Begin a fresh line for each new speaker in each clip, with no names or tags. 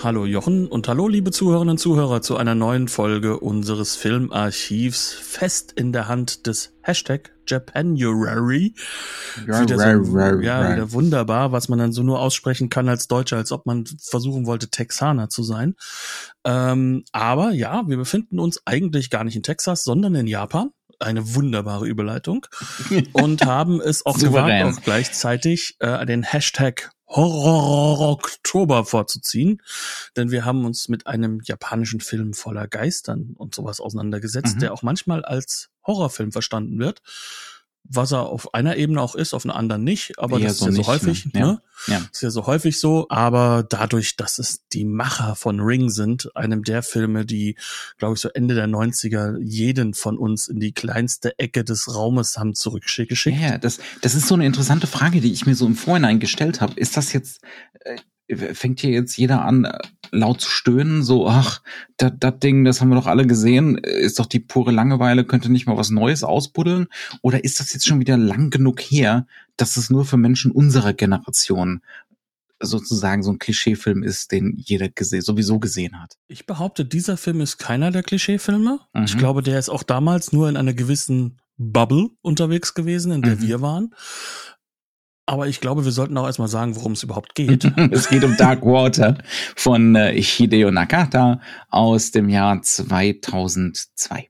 Hallo Jochen und hallo liebe Zuhörerinnen und Zuhörer zu einer neuen Folge unseres Filmarchivs fest in der Hand des Hashtag Japanuary. Wieder so, ja, wieder wunderbar, was man dann so nur aussprechen kann als Deutscher, als ob man versuchen wollte, Texaner zu sein. Ähm, aber ja, wir befinden uns eigentlich gar nicht in Texas, sondern in Japan eine wunderbare Überleitung und haben es auch gewagt, auch gleichzeitig äh, den Hashtag Horror-Oktober vorzuziehen, denn wir haben uns mit einem japanischen Film voller Geistern und sowas auseinandergesetzt, mhm. der auch manchmal als Horrorfilm verstanden wird was er auf einer Ebene auch ist, auf einer anderen nicht, aber Eher das so ist ja nicht, so häufig, ne? ne? Ja. ja. Ist ja so häufig so, aber dadurch, dass es die Macher von Ring sind, einem der Filme, die, glaube ich, so Ende der 90er jeden von uns in die kleinste Ecke des Raumes haben zurückgeschickt.
Ja, das, das ist so eine interessante Frage, die ich mir so im Vorhinein gestellt habe. Ist das jetzt, äh, fängt hier jetzt jeder an, äh, laut zu stöhnen, so, ach, das Ding, das haben wir doch alle gesehen, ist doch die pure Langeweile, könnte nicht mal was Neues ausbuddeln? Oder ist das jetzt schon wieder lang genug her, dass es nur für Menschen unserer Generation sozusagen so ein Klischeefilm ist, den jeder gese sowieso gesehen hat.
Ich behaupte, dieser Film ist keiner der Klischeefilme. Mhm. Ich glaube, der ist auch damals nur in einer gewissen Bubble unterwegs gewesen, in der mhm. wir waren. Aber ich glaube, wir sollten auch erstmal sagen, worum es überhaupt geht.
es geht um Dark Water von äh, Hideo Nakata aus dem Jahr 2002.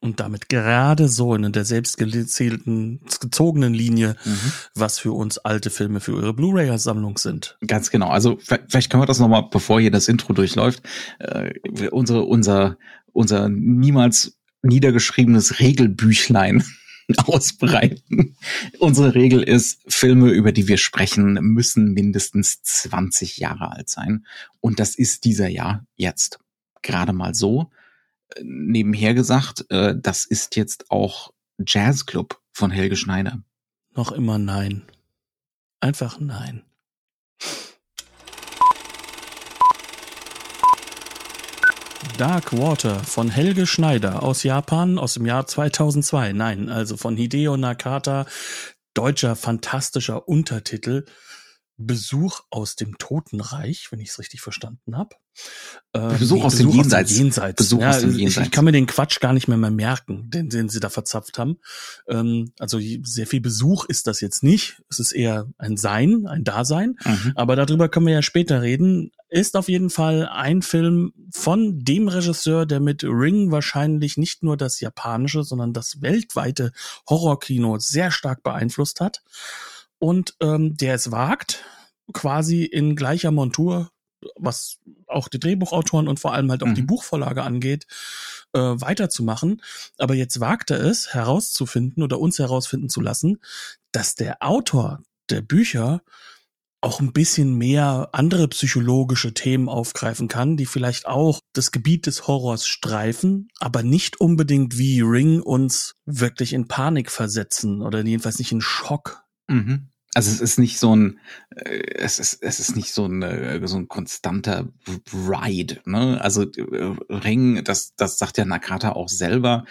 Und damit gerade so in der selbstgezählten, gezogenen Linie, mhm. was für uns alte Filme für eure Blu-ray-Sammlung sind.
Ganz genau. Also vielleicht können wir das nochmal, bevor hier das Intro durchläuft, äh, unsere, unser, unser niemals niedergeschriebenes Regelbüchlein ausbreiten. Unsere Regel ist, Filme, über die wir sprechen, müssen mindestens 20 Jahre alt sein. Und das ist dieser Jahr jetzt. Gerade mal so. Nebenher gesagt, äh, das ist jetzt auch Jazzclub von Helge Schneider.
Noch immer nein. Einfach nein. Dark Water von Helge Schneider aus Japan aus dem Jahr 2002. Nein, also von Hideo Nakata, deutscher fantastischer Untertitel. Besuch aus dem Totenreich, wenn ich es richtig verstanden habe.
Äh, Besuch, aus, Besuch dem Jenseits.
aus dem Jenseits. Besuch ja, aus dem Jenseits. Ich, ich, kann mir den Quatsch gar nicht mehr, mehr merken, den, den sie da verzapft haben. Ähm, also sehr viel Besuch ist das jetzt nicht. Es ist eher ein Sein, ein Dasein. Mhm. Aber darüber können wir ja später reden. Ist auf jeden Fall ein Film von dem Regisseur, der mit Ring wahrscheinlich nicht nur das japanische, sondern das weltweite Horrorkino sehr stark beeinflusst hat und ähm, der es wagt, quasi in gleicher Montur, was auch die Drehbuchautoren und vor allem halt auch mhm. die Buchvorlage angeht, äh, weiterzumachen. Aber jetzt wagt er es herauszufinden oder uns herausfinden zu lassen, dass der Autor der Bücher auch ein bisschen mehr andere psychologische Themen aufgreifen kann, die vielleicht auch das Gebiet des Horrors streifen, aber nicht unbedingt wie Ring uns wirklich in Panik versetzen oder jedenfalls nicht in Schock.
Mhm. Also es ist nicht so ein, äh, es ist, es ist nicht so ein, äh, so ein konstanter Ride, ne? Also äh, Ring, das, das sagt ja Nakata auch selber,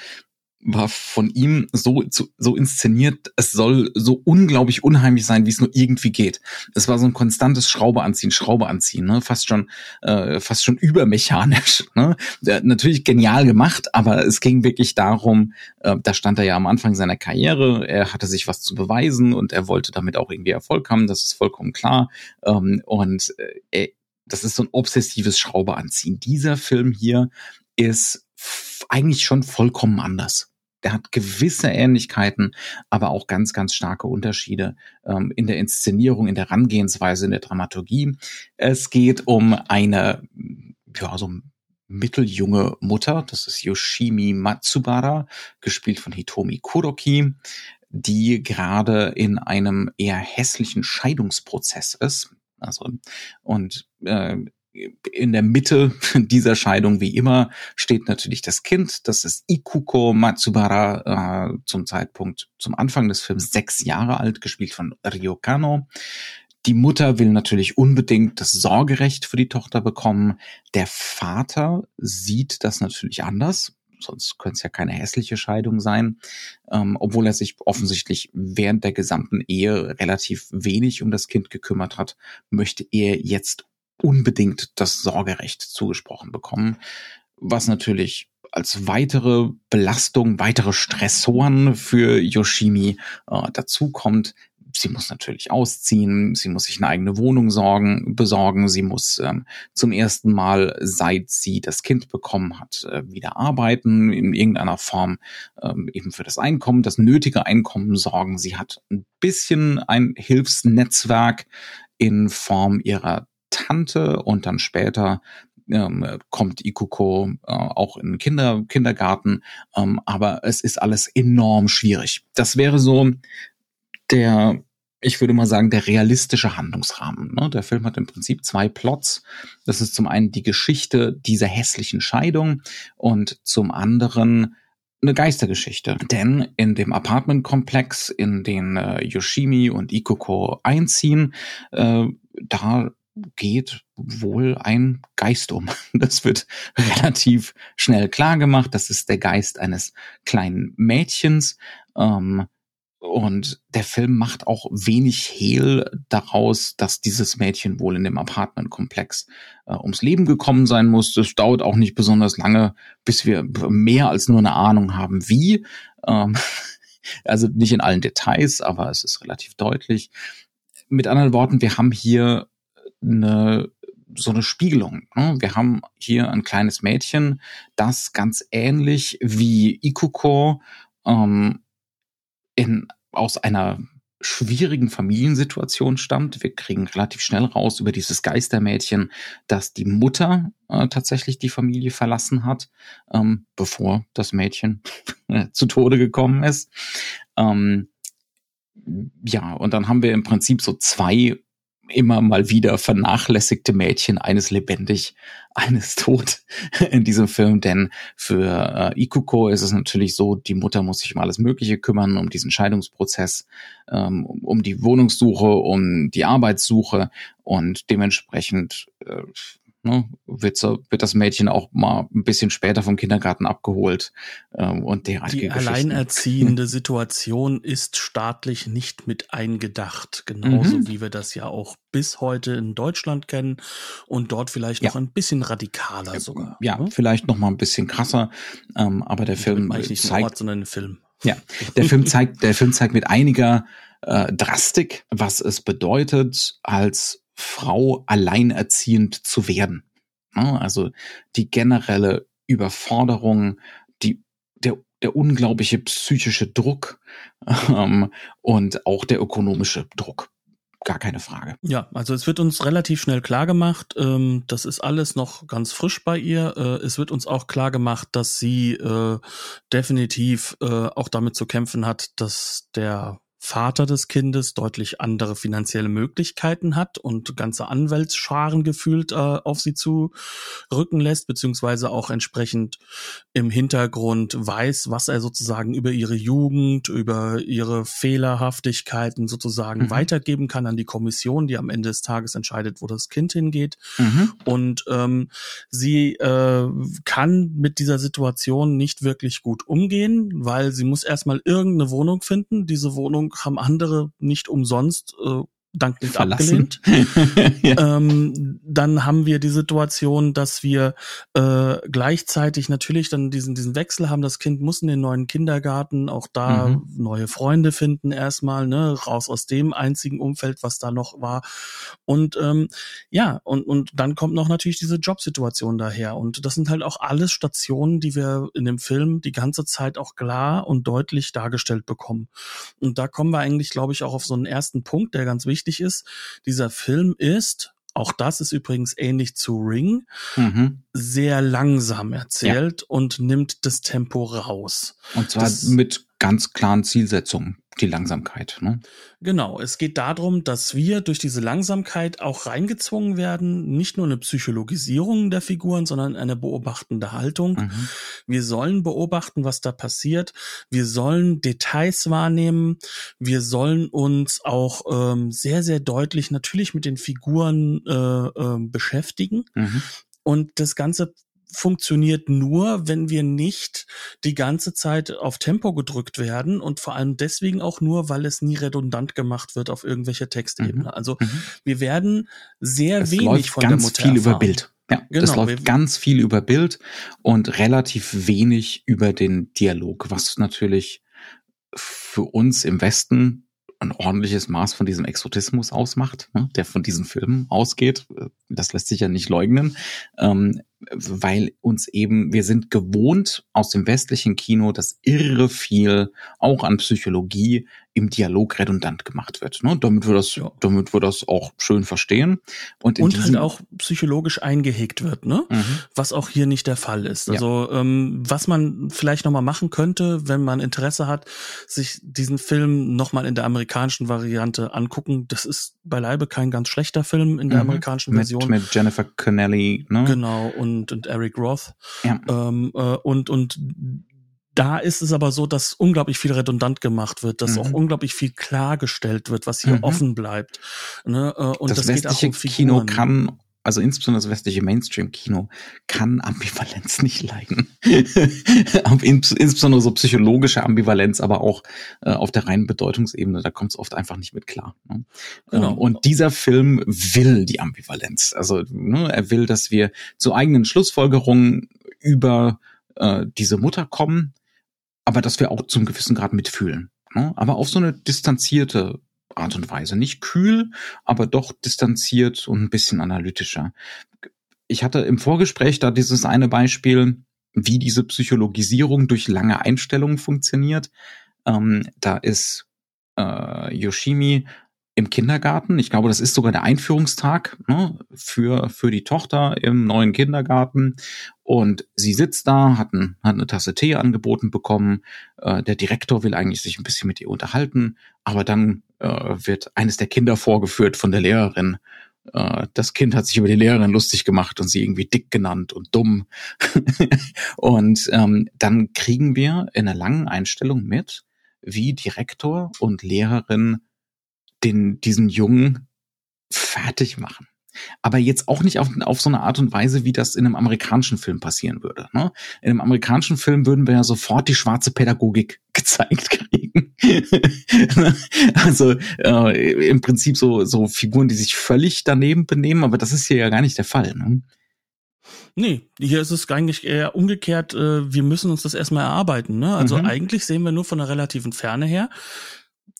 war von ihm so, so inszeniert, es soll so unglaublich unheimlich sein, wie es nur irgendwie geht. Es war so ein konstantes Schraube anziehen, Schraube anziehen, ne? fast schon, äh, fast schon übermechanisch. Ne? Natürlich genial gemacht, aber es ging wirklich darum, äh, da stand er ja am Anfang seiner Karriere, er hatte sich was zu beweisen und er wollte damit auch irgendwie Erfolg haben, das ist vollkommen klar. Ähm, und äh, das ist so ein obsessives Schraube anziehen. Dieser Film hier ist eigentlich schon vollkommen anders der hat gewisse Ähnlichkeiten, aber auch ganz, ganz starke Unterschiede ähm, in der Inszenierung, in der Herangehensweise, in der Dramaturgie. Es geht um eine, ja, so mitteljunge Mutter, das ist Yoshimi Matsubara, gespielt von Hitomi Kuroki, die gerade in einem eher hässlichen Scheidungsprozess ist. Also, und äh, in der Mitte dieser Scheidung, wie immer, steht natürlich das Kind. Das ist Ikuko Matsubara, äh, zum Zeitpunkt, zum Anfang des Films sechs Jahre alt, gespielt von Ryo Kano. Die Mutter will natürlich unbedingt das Sorgerecht für die Tochter bekommen. Der Vater sieht das natürlich anders. Sonst könnte es ja keine hässliche Scheidung sein, ähm, obwohl er sich offensichtlich während der gesamten Ehe relativ wenig um das Kind gekümmert hat, möchte er jetzt unbedingt das Sorgerecht zugesprochen bekommen, was natürlich als weitere Belastung, weitere Stressoren für Yoshimi äh, dazu kommt. Sie muss natürlich ausziehen, sie muss sich eine eigene Wohnung sorgen, besorgen, sie muss ähm, zum ersten Mal, seit sie das Kind bekommen hat, äh, wieder arbeiten, in irgendeiner Form ähm, eben für das Einkommen, das nötige Einkommen sorgen. Sie hat ein bisschen ein Hilfsnetzwerk in Form ihrer Tante und dann später ähm, kommt Ikuko äh, auch in Kinder, Kindergarten, ähm, aber es ist alles enorm schwierig. Das wäre so der, ich würde mal sagen, der realistische Handlungsrahmen. Ne? Der Film hat im Prinzip zwei Plots. Das ist zum einen die Geschichte dieser hässlichen Scheidung und zum anderen eine Geistergeschichte. Denn in dem Apartmentkomplex, in den äh, Yoshimi und Ikuko einziehen, äh, da geht wohl ein Geist um. Das wird relativ schnell klar gemacht. Das ist der Geist eines kleinen Mädchens. Ähm, und der Film macht auch wenig Hehl daraus, dass dieses Mädchen wohl in dem Apartmentkomplex äh, ums Leben gekommen sein muss. Das dauert auch nicht besonders lange, bis wir mehr als nur eine Ahnung haben, wie. Ähm, also nicht in allen Details, aber es ist relativ deutlich. Mit anderen Worten, wir haben hier eine so eine Spiegelung. Ne? Wir haben hier ein kleines Mädchen, das ganz ähnlich wie Ikuko ähm, in, aus einer schwierigen Familiensituation stammt. Wir kriegen relativ schnell raus über dieses Geistermädchen, dass die Mutter äh, tatsächlich die Familie verlassen hat, ähm, bevor das Mädchen zu Tode gekommen ist. Ähm, ja, und dann haben wir im Prinzip so zwei immer mal wieder vernachlässigte Mädchen, eines lebendig, eines tot in diesem Film. Denn für äh, Ikuko ist es natürlich so, die Mutter muss sich um alles Mögliche kümmern, um diesen Scheidungsprozess, ähm, um die Wohnungssuche, um die Arbeitssuche und dementsprechend äh, ne, wird, wird das Mädchen auch mal ein bisschen später vom Kindergarten abgeholt ähm, und derartige
Die alleinerziehende Situation ist staatlich nicht mit eingedacht, genauso mhm. wie wir das ja auch bis heute in Deutschland kennen und dort vielleicht noch ja. ein bisschen radikaler sogar.
Ja, ne? vielleicht noch mal ein bisschen krasser, ähm, aber der Film
nicht zeigt, Ort, sondern ein Film.
Ja, der Film zeigt, der Film zeigt mit einiger äh, Drastik, was es bedeutet, als Frau alleinerziehend zu werden. Also die generelle Überforderung, die, der, der unglaubliche psychische Druck ähm, und auch der ökonomische Druck. Gar keine Frage.
Ja, also es wird uns relativ schnell klar gemacht, ähm, das ist alles noch ganz frisch bei ihr. Äh, es wird uns auch klar gemacht, dass sie äh, definitiv äh, auch damit zu kämpfen hat, dass der Vater des Kindes deutlich andere finanzielle Möglichkeiten hat und ganze Anwaltsscharen gefühlt äh, auf sie zu rücken lässt, beziehungsweise auch entsprechend im Hintergrund weiß, was er sozusagen über ihre Jugend, über ihre Fehlerhaftigkeiten sozusagen mhm. weitergeben kann an die Kommission, die am Ende des Tages entscheidet, wo das Kind hingeht. Mhm. Und ähm, sie äh, kann mit dieser Situation nicht wirklich gut umgehen, weil sie muss erstmal irgendeine Wohnung finden. Diese Wohnung haben andere nicht umsonst äh, dankend abgelehnt. ja. ähm, dann haben wir die Situation, dass wir äh, gleichzeitig natürlich dann diesen diesen Wechsel haben. Das Kind muss in den neuen Kindergarten auch da mhm. neue Freunde finden erstmal, ne, raus aus dem einzigen Umfeld, was da noch war. Und ähm, ja, und und dann kommt noch natürlich diese Jobsituation daher. Und das sind halt auch alles Stationen, die wir in dem Film die ganze Zeit auch klar und deutlich dargestellt bekommen. Und da kommen wir eigentlich, glaube ich, auch auf so einen ersten Punkt, der ganz wichtig wichtig ist, dieser Film ist, auch das ist übrigens ähnlich zu Ring, mhm. sehr langsam erzählt ja. und nimmt das Tempo raus.
Und zwar das, mit ganz klaren Zielsetzungen. Die Langsamkeit. Ne?
Genau, es geht darum, dass wir durch diese Langsamkeit auch reingezwungen werden, nicht nur eine Psychologisierung der Figuren, sondern eine beobachtende Haltung. Mhm. Wir sollen beobachten, was da passiert. Wir sollen Details wahrnehmen. Wir sollen uns auch ähm, sehr, sehr deutlich natürlich mit den Figuren äh, äh, beschäftigen. Mhm. Und das Ganze funktioniert nur, wenn wir nicht die ganze Zeit auf Tempo gedrückt werden und vor allem deswegen auch nur, weil es nie redundant gemacht wird auf irgendwelche Textebene. Mhm. Also mhm. wir werden sehr es wenig von
ganz
der Mutter
viel erfahren. über Bild. Ja, genau, das läuft ganz viel über Bild und relativ wenig über den Dialog, was natürlich für uns im Westen ein ordentliches Maß von diesem Exotismus ausmacht, ne, der von diesen Filmen ausgeht. Das lässt sich ja nicht leugnen, ähm, weil uns eben, wir sind gewohnt aus dem westlichen Kino, dass irre viel auch an Psychologie im Dialog redundant gemacht wird. Ne? Damit wir das, ja. damit wir das auch schön verstehen.
Und, und halt auch psychologisch eingehegt wird, ne? Mhm. Was auch hier nicht der Fall ist. Also ja. ähm, was man vielleicht nochmal machen könnte, wenn man Interesse hat, sich diesen Film nochmal in der amerikanischen Variante angucken. Das ist beileibe kein ganz schlechter Film in der mhm. amerikanischen Version.
Mit, mit Jennifer Connelly, ne?
Genau, und, und Eric Roth. Ja. Ähm, äh, und, und da ist es aber so, dass unglaublich viel redundant gemacht wird, dass mhm. auch unglaublich viel klargestellt wird, was hier mhm. offen bleibt. Ne? Äh, und
das, das westliche geht auch um Kino kann also insbesondere das westliche Mainstream-Kino kann Ambivalenz nicht leiden. insbesondere so psychologische Ambivalenz, aber auch äh, auf der reinen Bedeutungsebene, da kommt es oft einfach nicht mit klar. Ne? Genau. Ähm, und dieser Film will die Ambivalenz. Also ne, er will, dass wir zu eigenen Schlussfolgerungen über äh, diese Mutter kommen, aber dass wir auch zum gewissen Grad mitfühlen. Ne? Aber auf so eine distanzierte Art und Weise. Nicht kühl, aber doch distanziert und ein bisschen analytischer. Ich hatte im Vorgespräch da dieses eine Beispiel, wie diese Psychologisierung durch lange Einstellungen funktioniert. Ähm, da ist äh, Yoshimi im Kindergarten. Ich glaube, das ist sogar der Einführungstag ne, für, für die Tochter im neuen Kindergarten. Und sie sitzt da, hat, ein, hat eine Tasse Tee angeboten bekommen. Äh, der Direktor will eigentlich sich ein bisschen mit ihr unterhalten, aber dann äh, wird eines der Kinder vorgeführt von der Lehrerin. Äh, das Kind hat sich über die Lehrerin lustig gemacht und sie irgendwie dick genannt und dumm. und ähm, dann kriegen wir in einer langen Einstellung mit, wie Direktor und Lehrerin den, diesen Jungen fertig machen. Aber jetzt auch nicht auf, auf so eine Art und Weise, wie das in einem amerikanischen Film passieren würde. Ne? In einem amerikanischen Film würden wir ja sofort die schwarze Pädagogik gezeigt kriegen. also äh, im Prinzip so, so Figuren, die sich völlig daneben benehmen, aber das ist hier ja gar nicht der Fall. Ne?
Nee, hier ist es eigentlich eher umgekehrt, äh, wir müssen uns das erstmal erarbeiten. Ne? Also mhm. eigentlich sehen wir nur von einer relativen Ferne her,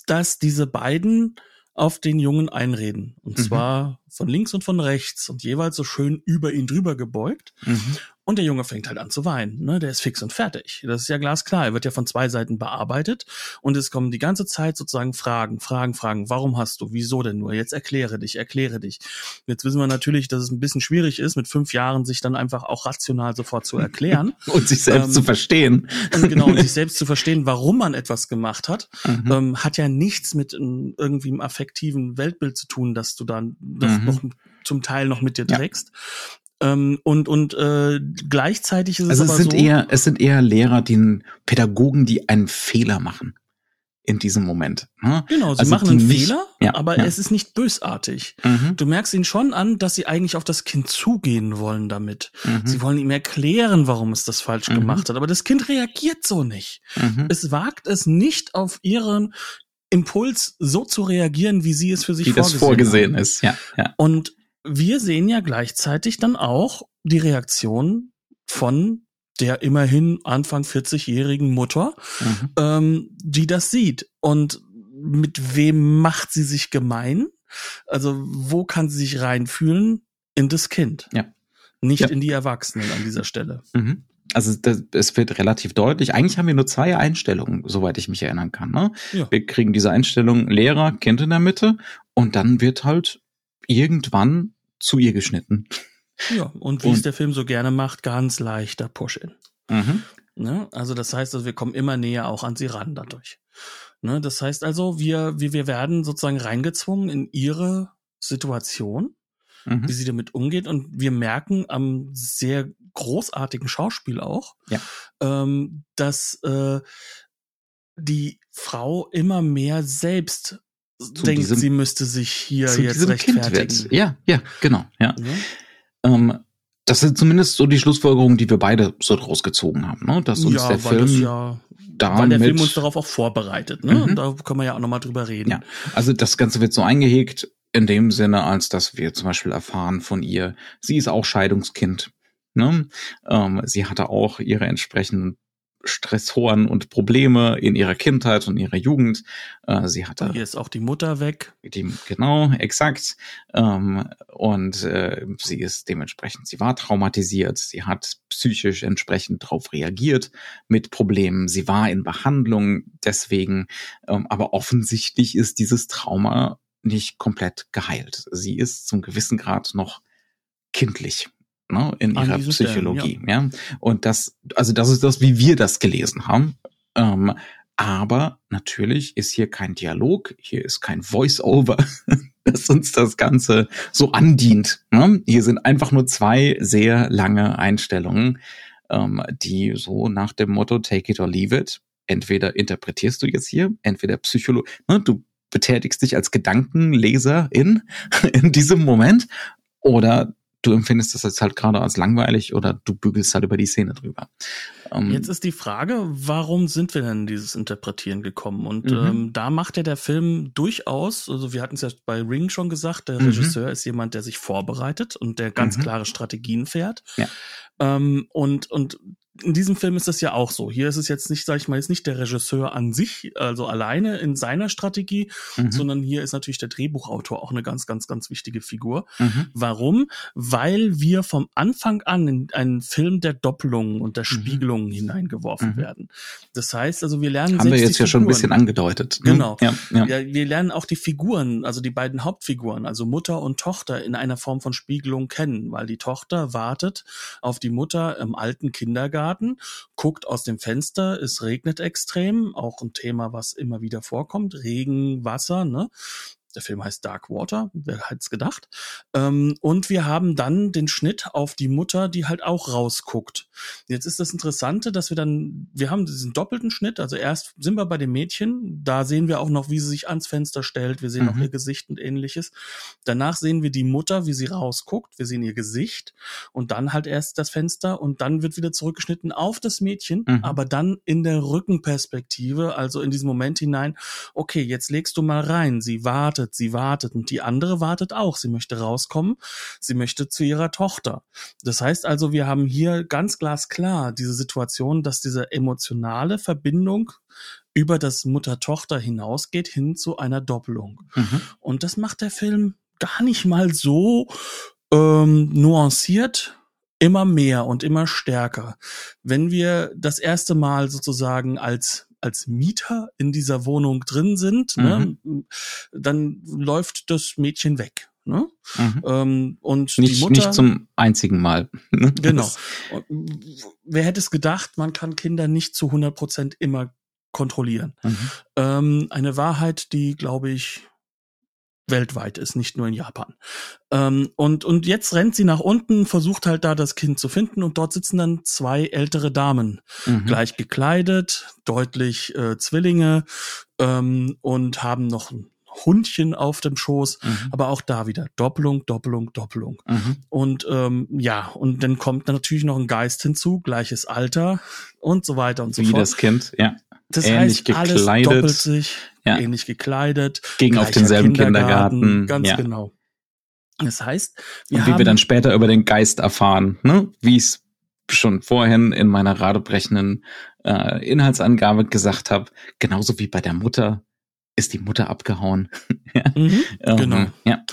dass diese beiden auf den Jungen einreden. Und mhm. zwar von links und von rechts und jeweils so schön über ihn drüber gebeugt. Mhm. Und der Junge fängt halt an zu weinen. Ne? Der ist fix und fertig. Das ist ja glasklar. Er wird ja von zwei Seiten bearbeitet und es kommen die ganze Zeit sozusagen Fragen, Fragen, Fragen. Warum hast du? Wieso denn nur? Jetzt erkläre dich, erkläre dich. Jetzt wissen wir natürlich, dass es ein bisschen schwierig ist, mit fünf Jahren sich dann einfach auch rational sofort zu erklären.
und sich selbst ähm, zu verstehen.
Und genau, und sich selbst zu verstehen, warum man etwas gemacht hat, mhm. ähm, hat ja nichts mit um, irgendwie einem affektiven Weltbild zu tun, dass du dann mhm. noch zum Teil noch mit dir trägst. Ähm, und und äh, gleichzeitig ist es
also
es
sind so, eher es sind eher Lehrer, die Pädagogen, die einen Fehler machen in diesem Moment.
Ne? Genau, sie also machen einen nicht, Fehler, ja, aber ja. es ist nicht bösartig. Mhm. Du merkst ihnen schon an, dass sie eigentlich auf das Kind zugehen wollen damit. Mhm. Sie wollen ihm erklären, warum es das falsch mhm. gemacht hat, aber das Kind reagiert so nicht. Mhm. Es wagt es nicht auf ihren Impuls so zu reagieren, wie sie es für sich
wie vorgesehen, das vorgesehen haben. ist. Ja, ja.
Und wir sehen ja gleichzeitig dann auch die Reaktion von der immerhin Anfang 40-jährigen Mutter, mhm. ähm, die das sieht. Und mit wem macht sie sich gemein? Also wo kann sie sich reinfühlen? In das Kind.
Ja.
Nicht
ja.
in die Erwachsenen an dieser Stelle.
Mhm. Also das, es wird relativ deutlich. Eigentlich haben wir nur zwei Einstellungen, soweit ich mich erinnern kann. Ne? Ja. Wir kriegen diese Einstellung Lehrer, Kind in der Mitte und dann wird halt irgendwann zu ihr geschnitten.
Ja, und wie und, es der Film so gerne macht, ganz leichter Push-In. Mhm. Ne? Also das heißt, also wir kommen immer näher auch an sie ran dadurch. Ne, das heißt also, wir, wir, wir werden sozusagen reingezwungen in ihre Situation, mhm. wie sie damit umgeht. Und wir merken am sehr großartigen Schauspiel auch,
ja.
ähm, dass äh, die Frau immer mehr selbst denkt, diesem, sie müsste sich hier jetzt rechtfertigen.
Ja, ja, genau, ja. ja. Ähm, das sind zumindest so die Schlussfolgerungen, die wir beide so draus gezogen haben, ne? Dass uns
ja,
der Film
ja, damit, weil der Film uns darauf auch vorbereitet, ne? Mhm. Und da können wir ja auch nochmal drüber reden.
Ja, also das Ganze wird so eingehegt in dem Sinne, als dass wir zum Beispiel erfahren von ihr, sie ist auch Scheidungskind. Ne? Ähm, sie hatte auch ihre entsprechenden Stressoren und Probleme in ihrer Kindheit und ihrer Jugend. Äh, sie hatte.
Hier ist auch die Mutter weg.
Die, genau, exakt. Ähm, und äh, sie ist dementsprechend, sie war traumatisiert. Sie hat psychisch entsprechend darauf reagiert mit Problemen. Sie war in Behandlung deswegen. Ähm, aber offensichtlich ist dieses Trauma nicht komplett geheilt. Sie ist zum gewissen Grad noch kindlich ne, in ihrer Psychologie. Stellen, ja. ja. Und das, also das ist das, wie wir das gelesen haben. Ähm, aber natürlich ist hier kein Dialog, hier ist kein Voice-Over, das uns das Ganze so andient. Ne? Hier sind einfach nur zwei sehr lange Einstellungen, ähm, die so nach dem Motto Take it or leave it. Entweder interpretierst du jetzt hier, entweder Psycholo, ne, du betätigst dich als Gedankenleser in, in diesem Moment, oder du empfindest das jetzt halt gerade als langweilig oder du bügelst halt über die Szene drüber.
Ähm, jetzt ist die Frage, warum sind wir denn in dieses Interpretieren gekommen? Und mhm. ähm, da macht ja der Film durchaus, also wir hatten es ja bei Ring schon gesagt, der mhm. Regisseur ist jemand, der sich vorbereitet und der ganz mhm. klare Strategien fährt.
Ja.
Ähm, und, und in diesem Film ist das ja auch so. Hier ist es jetzt nicht, sag ich mal, ist nicht der Regisseur an sich, also alleine in seiner Strategie, mhm. sondern hier ist natürlich der Drehbuchautor auch eine ganz, ganz, ganz wichtige Figur. Mhm. Warum? Weil wir vom Anfang an in einen Film der Doppelungen und der mhm. Spiegelungen mhm. hineingeworfen werden. Das heißt, also wir lernen
haben wir jetzt ja schon ein bisschen angedeutet.
Ne? Genau. Ja, ja. ja, wir lernen auch die Figuren, also die beiden Hauptfiguren, also Mutter und Tochter in einer Form von Spiegelung kennen, weil die Tochter wartet auf die Mutter im alten Kindergarten Kindergarten, guckt aus dem Fenster, es regnet extrem, auch ein Thema, was immer wieder vorkommt, Regen, Wasser, ne? Der Film heißt Dark Water, wer hätte es gedacht. Ähm, und wir haben dann den Schnitt auf die Mutter, die halt auch rausguckt. Jetzt ist das Interessante, dass wir dann, wir haben diesen doppelten Schnitt, also erst sind wir bei dem Mädchen, da sehen wir auch noch, wie sie sich ans Fenster stellt, wir sehen mhm. auch ihr Gesicht und ähnliches. Danach sehen wir die Mutter, wie sie rausguckt, wir sehen ihr Gesicht und dann halt erst das Fenster und dann wird wieder zurückgeschnitten auf das Mädchen, mhm. aber dann in der Rückenperspektive, also in diesen Moment hinein, okay, jetzt legst du mal rein, sie wartet wartet, sie wartet und die andere wartet auch. Sie möchte rauskommen, sie möchte zu ihrer Tochter. Das heißt also, wir haben hier ganz glasklar diese Situation, dass diese emotionale Verbindung über das Mutter-Tochter hinausgeht hin zu einer Doppelung. Mhm. Und das macht der Film gar nicht mal so ähm, nuanciert, immer mehr und immer stärker. Wenn wir das erste Mal sozusagen als als Mieter in dieser Wohnung drin sind, ne, mhm. ne, dann läuft das Mädchen weg. Ne? Mhm. Ähm, und
nicht,
die Mutter,
nicht zum einzigen Mal.
Ne? genau. Wer hätte es gedacht, man kann Kinder nicht zu 100 Prozent immer kontrollieren. Mhm. Ähm, eine Wahrheit, die, glaube ich, weltweit ist, nicht nur in Japan. Ähm, und, und jetzt rennt sie nach unten, versucht halt da das Kind zu finden und dort sitzen dann zwei ältere Damen, mhm. gleich gekleidet, deutlich äh, Zwillinge ähm, und haben noch ein Hundchen auf dem Schoß, mhm. aber auch da wieder Doppelung, Doppelung, Doppelung. Mhm. Und ähm, ja, und dann kommt natürlich noch ein Geist hinzu, gleiches Alter und so weiter und so
Wie
fort.
Wie das Kind, ja.
Das ähnlich heißt, gekleidet. alles doppelt sich, ja. ähnlich gekleidet.
Ging auf denselben Kindergarten. Kindergarten.
Ganz ja. genau. Das heißt,
wir und wie wir dann später über den Geist erfahren, ne? wie ich es schon vorhin in meiner radebrechenden äh, Inhaltsangabe gesagt habe, genauso wie bei der Mutter ist die Mutter abgehauen.
ja. Mhm, ähm, genau. Ja.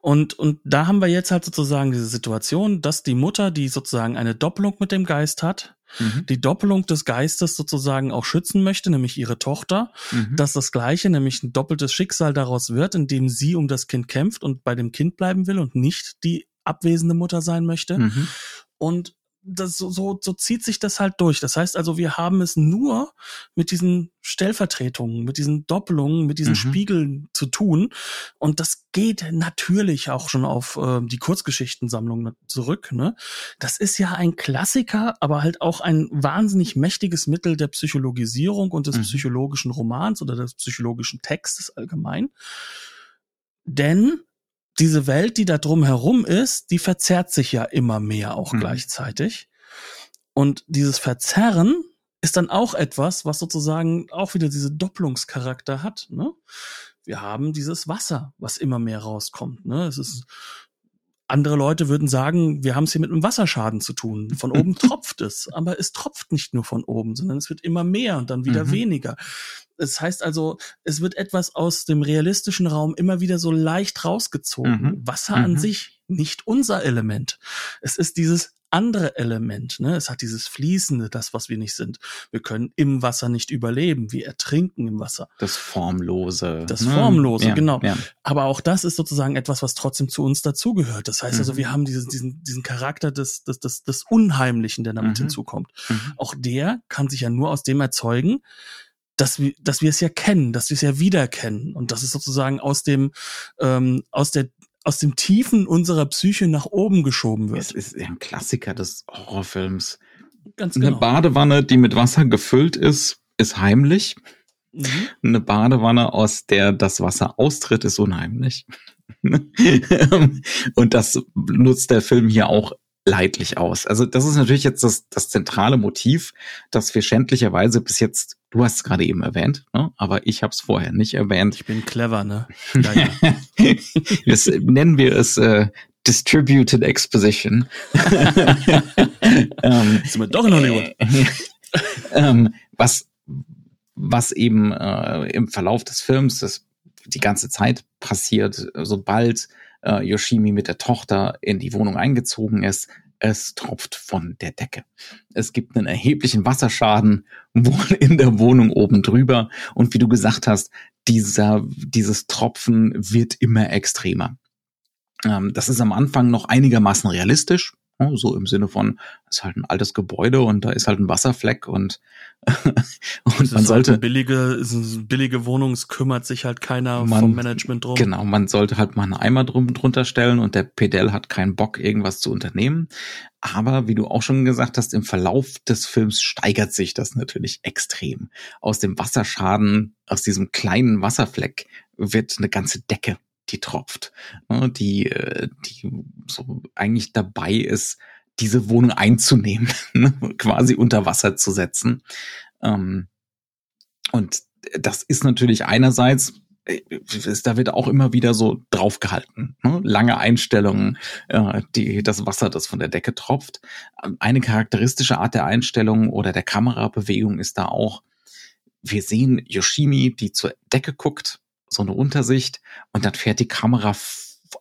Und, und da haben wir jetzt halt sozusagen diese Situation, dass die Mutter, die sozusagen eine Doppelung mit dem Geist hat, mhm. die Doppelung des Geistes sozusagen auch schützen möchte, nämlich ihre Tochter, mhm. dass das Gleiche, nämlich ein doppeltes Schicksal daraus wird, indem sie um das Kind kämpft und bei dem Kind bleiben will und nicht die abwesende Mutter sein möchte. Mhm. Und das so, so, so zieht sich das halt durch. Das heißt also, wir haben es nur mit diesen Stellvertretungen, mit diesen Doppelungen, mit diesen mhm. Spiegeln zu tun. Und das geht natürlich auch schon auf äh, die Kurzgeschichtensammlung zurück. Ne? Das ist ja ein Klassiker, aber halt auch ein wahnsinnig mächtiges Mittel der Psychologisierung und des mhm. psychologischen Romans oder des psychologischen Textes allgemein. Denn diese Welt, die da drum herum ist, die verzerrt sich ja immer mehr auch mhm. gleichzeitig. Und dieses Verzerren ist dann auch etwas, was sozusagen auch wieder diese Doppelungscharakter hat. Ne? Wir haben dieses Wasser, was immer mehr rauskommt. Ne? Es ist andere Leute würden sagen, wir haben es hier mit einem Wasserschaden zu tun. Von oben tropft es, aber es tropft nicht nur von oben, sondern es wird immer mehr und dann wieder mhm. weniger. Das heißt also, es wird etwas aus dem realistischen Raum immer wieder so leicht rausgezogen. Mhm. Wasser mhm. an sich nicht unser Element. Es ist dieses andere Element. Ne? Es hat dieses Fließende, das, was wir nicht sind. Wir können im Wasser nicht überleben. Wir ertrinken im Wasser.
Das Formlose.
Das Formlose, ja, genau. Ja. Aber auch das ist sozusagen etwas, was trotzdem zu uns dazugehört. Das heißt also, mhm. also, wir haben diesen, diesen, diesen Charakter des, des, des, des Unheimlichen, der damit mhm. hinzukommt. Mhm. Auch der kann sich ja nur aus dem erzeugen, dass wir, dass wir es ja kennen, dass wir es ja wiederkennen und das ist sozusagen aus dem ähm, aus der aus dem Tiefen unserer Psyche nach oben geschoben wird.
Es ist ein Klassiker des Horrorfilms.
Ganz genau.
Eine Badewanne, die mit Wasser gefüllt ist, ist heimlich. Mhm. Eine Badewanne, aus der das Wasser austritt, ist unheimlich. Und das nutzt der Film hier auch leidlich aus. Also das ist natürlich jetzt das, das zentrale Motiv, das wir schändlicherweise bis jetzt, du hast es gerade eben erwähnt, ne? aber ich habe es vorher nicht erwähnt.
Ich bin clever, ne?
Ja, ja. das nennen wir es äh, Distributed Exposition.
ähm, Sind wir doch in Hollywood.
ähm, was, was eben äh, im Verlauf des Films das die ganze Zeit passiert, sobald äh, Yoshimi mit der Tochter in die Wohnung eingezogen ist. Es tropft von der Decke. Es gibt einen erheblichen Wasserschaden wohl in der Wohnung oben drüber. Und wie du gesagt hast, dieser, dieses Tropfen wird immer extremer. Ähm, das ist am Anfang noch einigermaßen realistisch. So im Sinne von, es ist halt ein altes Gebäude und da ist halt ein Wasserfleck und,
und man sollte. Halt billige, ist eine billige Wohnung, es kümmert sich halt keiner man, vom Management drum.
Genau, man sollte halt mal einen Eimer drum, drunter stellen und der Pedell hat keinen Bock, irgendwas zu unternehmen. Aber wie du auch schon gesagt hast, im Verlauf des Films steigert sich das natürlich extrem. Aus dem Wasserschaden, aus diesem kleinen Wasserfleck wird eine ganze Decke die tropft, ne, die, äh, die so eigentlich dabei ist, diese Wohnung einzunehmen, ne, quasi unter Wasser zu setzen. Ähm, und das ist natürlich einerseits äh, da wird auch immer wieder so draufgehalten. Ne? Lange Einstellungen, äh, die, das Wasser, das von der Decke tropft. Eine charakteristische Art der Einstellung oder der Kamerabewegung ist da auch, wir sehen Yoshimi, die zur Decke guckt so eine Untersicht und dann fährt die Kamera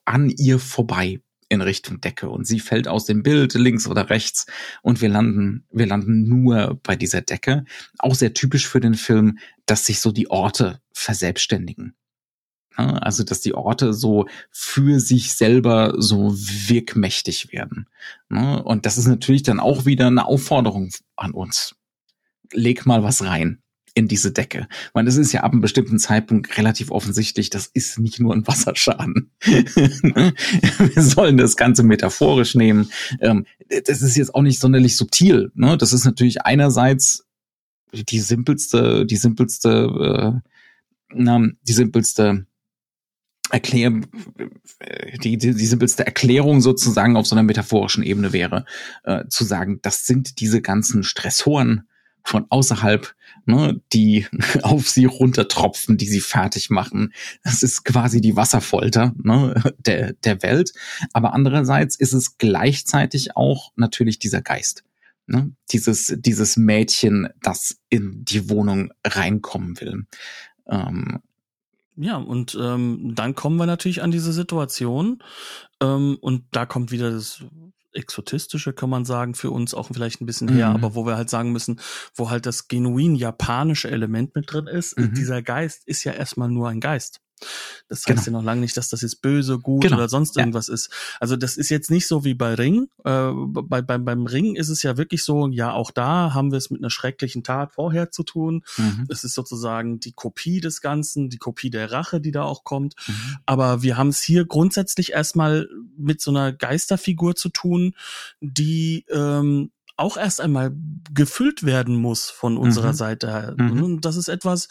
an ihr vorbei in Richtung Decke und sie fällt aus dem Bild links oder rechts und wir landen, wir landen nur bei dieser Decke. Auch sehr typisch für den Film, dass sich so die Orte verselbstständigen. Also, dass die Orte so für sich selber so wirkmächtig werden. Und das ist natürlich dann auch wieder eine Aufforderung an uns. Leg mal was rein in diese Decke. Weil es ist ja ab einem bestimmten Zeitpunkt relativ offensichtlich, das ist nicht nur ein Wasserschaden. Wir sollen das Ganze metaphorisch nehmen. Ähm, das ist jetzt auch nicht sonderlich subtil. Ne? Das ist natürlich einerseits die simpelste, die simpelste, äh, die simpelste Erklär, die, die, die simpelste Erklärung sozusagen auf so einer metaphorischen Ebene wäre, äh, zu sagen, das sind diese ganzen Stressoren, von außerhalb, ne, die auf sie runtertropfen, die sie fertig machen. Das ist quasi die Wasserfolter ne, der, der Welt. Aber andererseits ist es gleichzeitig auch natürlich dieser Geist. Ne? Dieses, dieses Mädchen, das in die Wohnung reinkommen will. Ähm,
ja, und ähm, dann kommen wir natürlich an diese Situation ähm, und da kommt wieder das exotistische, kann man sagen, für uns auch vielleicht ein bisschen her, mhm. aber wo wir halt sagen müssen, wo halt das genuin japanische Element mit drin ist, mhm. dieser Geist ist ja erstmal nur ein Geist. Das heißt genau. ja noch lange nicht, dass das jetzt böse, gut genau. oder sonst irgendwas ja. ist. Also das ist jetzt nicht so wie bei Ring. Äh, bei, bei, beim Ring ist es ja wirklich so, ja, auch da haben wir es mit einer schrecklichen Tat vorher zu tun. Mhm. Es ist sozusagen die Kopie des Ganzen, die Kopie der Rache, die da auch kommt. Mhm. Aber wir haben es hier grundsätzlich erstmal mit so einer Geisterfigur zu tun, die ähm, auch erst einmal gefüllt werden muss von unserer mhm. Seite. Mhm. Und das ist etwas,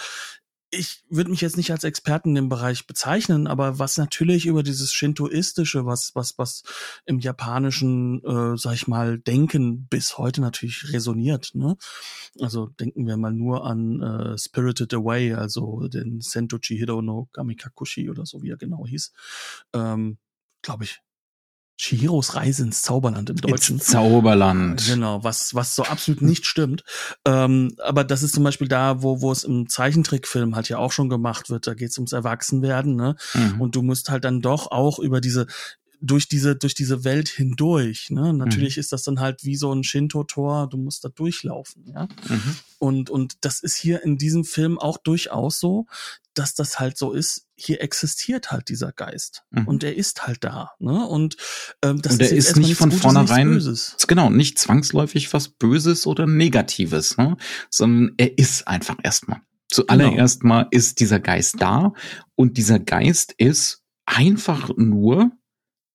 ich würde mich jetzt nicht als Experten in dem Bereich bezeichnen, aber was natürlich über dieses Shintoistische, was was was im japanischen, äh, sag ich mal, Denken bis heute natürlich resoniert. Ne? Also denken wir mal nur an äh, Spirited Away, also den Sento Chihiro no Kamikakushi oder so wie er genau hieß. Ähm, Glaube ich, Chihiros Reise ins Zauberland im Deutschen.
Ins Zauberland.
Genau, was, was so absolut nicht stimmt. Ähm, aber das ist zum Beispiel da, wo, wo es im Zeichentrickfilm halt ja auch schon gemacht wird. Da geht es ums Erwachsenwerden, ne? Mhm. Und du musst halt dann doch auch über diese, durch diese, durch diese Welt hindurch. Ne? Natürlich mhm. ist das dann halt wie so ein Shinto-Tor, du musst da durchlaufen, ja. Mhm. Und, und das ist hier in diesem Film auch durchaus so, dass das halt so ist, hier existiert halt dieser Geist. Mhm. Und er ist halt da. Ne? Und
ähm, das und ist, ist nicht von Gutes, vornherein, genau, nicht zwangsläufig was Böses oder Negatives, ne? sondern er ist einfach erstmal. Zuallererst genau. mal ist dieser Geist da und dieser Geist ist einfach nur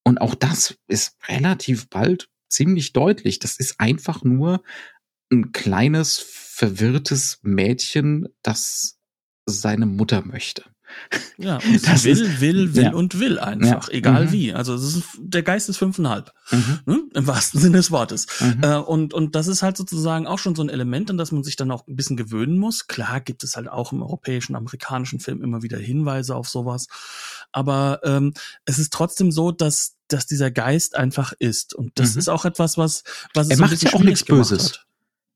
und auch das ist relativ bald ziemlich deutlich. Das ist einfach nur ein kleines, verwirrtes Mädchen, das seine Mutter möchte.
Ja, und das will, ist, will, will ja. und will einfach, ja. egal mhm. wie. Also es ist, der Geist ist fünfeinhalb, mhm. ne? im wahrsten Sinne des Wortes. Mhm. Äh, und, und das ist halt sozusagen auch schon so ein Element, an das man sich dann auch ein bisschen gewöhnen muss. Klar gibt es halt auch im europäischen, amerikanischen Film immer wieder Hinweise auf sowas. Aber ähm, es ist trotzdem so, dass dass dieser Geist einfach ist. Und das mhm. ist auch etwas, was, was
er
so
macht ja auch nichts Böses. Hat.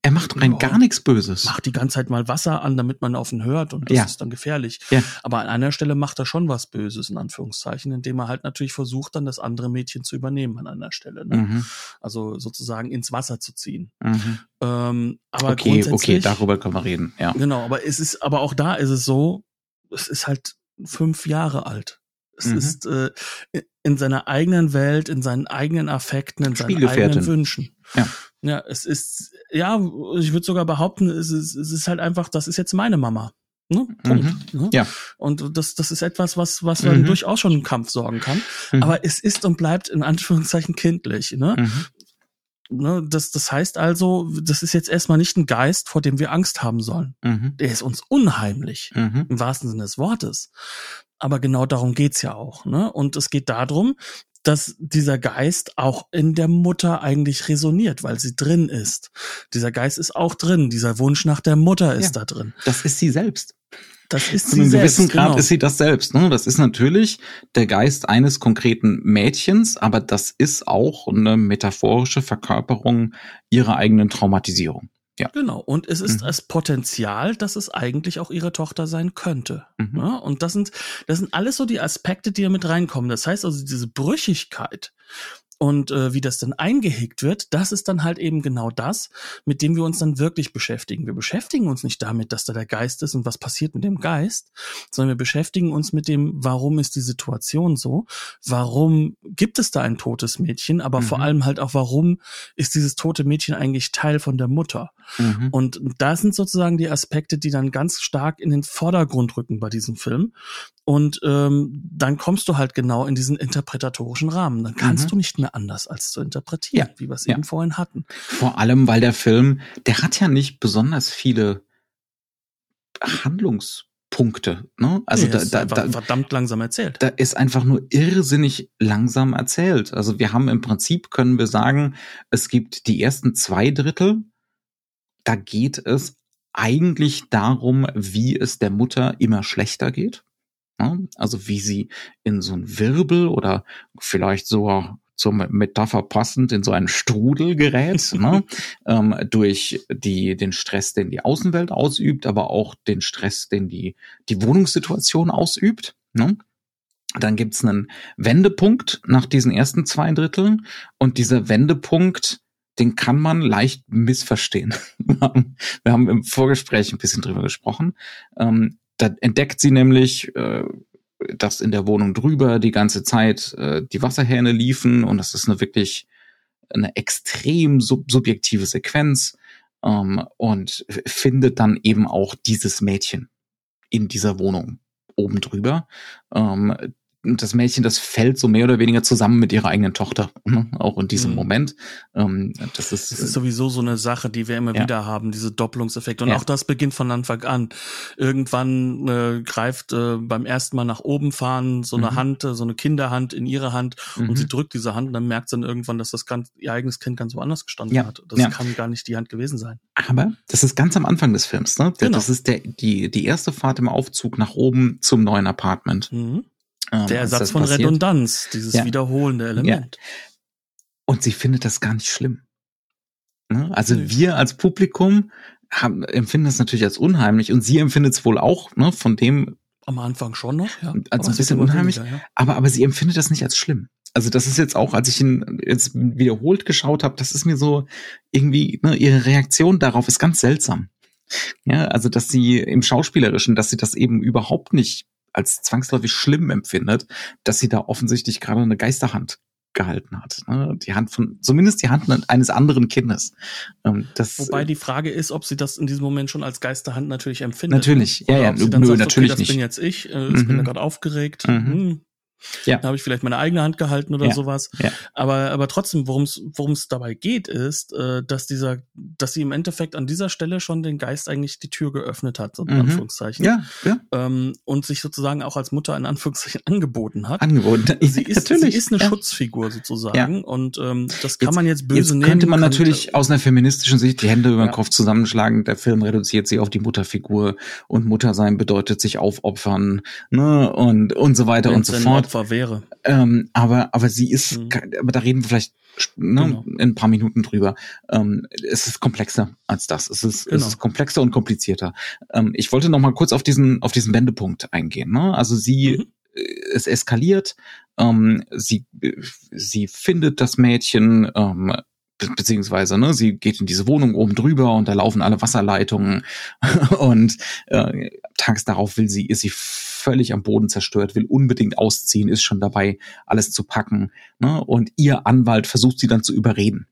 Er macht rein ja. gar nichts Böses.
Macht die ganze Zeit mal Wasser an, damit man auf ihn hört und das ja. ist dann gefährlich. Ja. Aber an einer Stelle macht er schon was Böses, in Anführungszeichen, indem er halt natürlich versucht, dann das andere Mädchen zu übernehmen an einer Stelle. Ne? Mhm. Also sozusagen ins Wasser zu ziehen. Mhm. Ähm, aber
okay, okay, darüber können wir reden. Ja.
Genau, aber es ist, aber auch da ist es so, es ist halt fünf Jahre alt. Es mhm. ist äh, in seiner eigenen Welt, in seinen eigenen Affekten, in seinen eigenen Wünschen. Ja. Ja, es ist, ja, ich würde sogar behaupten, es ist, es ist halt einfach, das ist jetzt meine Mama. Ne? Punkt. Mhm. Ne? Ja. Und das, das ist etwas, was, was dann mhm. durchaus schon einen Kampf sorgen kann. Mhm. Aber es ist und bleibt in Anführungszeichen kindlich. Ne? Mhm. Ne? Das, das heißt also, das ist jetzt erstmal nicht ein Geist, vor dem wir Angst haben sollen. Mhm. Der ist uns unheimlich, mhm. im wahrsten Sinne des Wortes. Aber genau darum geht's ja auch. Ne? Und es geht darum, dass dieser Geist auch in der Mutter eigentlich resoniert, weil sie drin ist. Dieser Geist ist auch drin. Dieser Wunsch nach der Mutter ist ja, da drin.
Das ist sie selbst.
Das ist sie
Zu einem selbst, gewissen Grad genau. ist sie das selbst. Ne? Das ist natürlich der Geist eines konkreten Mädchens, aber das ist auch eine metaphorische Verkörperung ihrer eigenen Traumatisierung.
Ja. Genau. Und es ist mhm. das Potenzial, dass es eigentlich auch ihre Tochter sein könnte. Mhm. Ja? Und das sind, das sind alles so die Aspekte, die da mit reinkommen. Das heißt also, diese Brüchigkeit, und äh, wie das dann eingehegt wird, das ist dann halt eben genau das, mit dem wir uns dann wirklich beschäftigen. Wir beschäftigen uns nicht damit, dass da der Geist ist und was passiert mit dem Geist, sondern wir beschäftigen uns mit dem, warum ist die Situation so, warum gibt es da ein totes Mädchen, aber mhm. vor allem halt auch, warum ist dieses tote Mädchen eigentlich Teil von der Mutter. Mhm. Und da sind sozusagen die Aspekte, die dann ganz stark in den Vordergrund rücken bei diesem Film. Und ähm, dann kommst du halt genau in diesen interpretatorischen Rahmen. Dann kannst mhm. du nicht mehr anders als zu interpretieren, ja. wie wir es ja. eben vorhin hatten.
Vor allem, weil der Film, der hat ja nicht besonders viele Handlungspunkte. Ne?
Also nee, da, da, da, verdammt langsam erzählt.
Da ist einfach nur irrsinnig langsam erzählt. Also wir haben im Prinzip, können wir sagen, es gibt die ersten zwei Drittel, da geht es eigentlich darum, wie es der Mutter immer schlechter geht. Also wie sie in so ein Wirbel oder vielleicht so zur Metapher passend in so einen Strudel gerät, ne? ähm, durch die, den Stress, den die Außenwelt ausübt, aber auch den Stress, den die, die Wohnungssituation ausübt. Ne? Dann gibt's einen Wendepunkt nach diesen ersten zwei Dritteln und dieser Wendepunkt, den kann man leicht missverstehen. Wir haben im Vorgespräch ein bisschen drüber gesprochen. Ähm, da entdeckt sie nämlich, äh, dass in der Wohnung drüber die ganze Zeit äh, die Wasserhähne liefen und das ist eine wirklich eine extrem sub subjektive Sequenz ähm, und findet dann eben auch dieses Mädchen in dieser Wohnung oben drüber. Ähm, das Mädchen, das fällt so mehr oder weniger zusammen mit ihrer eigenen Tochter, ne? auch in diesem mhm. Moment.
Ähm, das, ist, das ist sowieso so eine Sache, die wir immer ja. wieder haben, diese Doppelungseffekte. Und ja. auch das beginnt von Anfang an. Irgendwann äh, greift äh, beim ersten Mal nach oben fahren so eine mhm. Hand, äh, so eine Kinderhand in ihre Hand mhm. und sie drückt diese Hand und dann merkt sie dann irgendwann, dass das ganz, ihr eigenes Kind ganz woanders gestanden ja. hat. Das kann gar nicht die Hand gewesen sein.
Aber das ist ganz am Anfang des Films, ne? Genau. Das ist der, die, die erste Fahrt im Aufzug nach oben zum neuen Apartment.
Ähm, der Ersatz von passiert. Redundanz, dieses ja. wiederholende Element. Ja.
Und sie findet das gar nicht schlimm. Ne? Also nee. wir als Publikum haben, empfinden das natürlich als unheimlich und sie empfindet es wohl auch, ne, von dem.
Am Anfang schon noch, ja.
Also ein bisschen unheimlich, weniger, ja. aber, aber sie empfindet das nicht als schlimm. Also das ist jetzt auch, als ich ihn jetzt wiederholt geschaut habe, das ist mir so irgendwie, ne, ihre Reaktion darauf ist ganz seltsam. Ja, also dass sie im Schauspielerischen, dass sie das eben überhaupt nicht als zwangsläufig schlimm empfindet, dass sie da offensichtlich gerade eine Geisterhand gehalten hat. Ne? Die Hand von, zumindest die Hand eines anderen Kindes.
Ähm, das, Wobei die Frage ist, ob sie das in diesem Moment schon als Geisterhand natürlich empfindet.
Natürlich, ja, ja,
nö, sagt, natürlich okay, das nicht. Das bin jetzt ich, äh, ich mhm. bin gerade aufgeregt. Mhm. Ja. Da habe ich vielleicht meine eigene Hand gehalten oder ja. sowas. Ja. Aber, aber trotzdem, worum es dabei geht, ist, äh, dass dieser, dass sie im Endeffekt an dieser Stelle schon den Geist eigentlich die Tür geöffnet hat, so in mhm. Anführungszeichen. Ja, ja. Ähm, und sich sozusagen auch als Mutter in Anführungszeichen angeboten hat.
Angeboten.
Sie ist, Natürlich. sie ist eine ja. Schutzfigur sozusagen. Ja. Und ähm, das kann jetzt, man jetzt böse jetzt
nehmen. Könnte man könnte, natürlich aus einer feministischen Sicht die Hände über den Kopf zusammenschlagen. Der Film reduziert sie auf die Mutterfigur und Muttersein bedeutet sich aufopfern, ne, und, und so weiter und so fort.
Opfer wäre.
Ähm, aber, aber sie ist, mhm. aber da reden wir vielleicht ne, genau. in ein paar Minuten drüber. Ähm, es ist komplexer als das. Es ist, genau. es ist komplexer und komplizierter. Ähm, ich wollte noch mal kurz auf diesen, auf diesen Wendepunkt eingehen. Ne? Also sie, mhm. Äh, es eskaliert. Ähm, sie, sie findet das Mädchen, ähm, beziehungsweise ne, sie geht in diese Wohnung oben drüber und da laufen alle Wasserleitungen und äh, tags darauf will sie ist sie völlig am Boden zerstört, will unbedingt ausziehen, ist schon dabei alles zu packen ne, und ihr Anwalt versucht sie dann zu überreden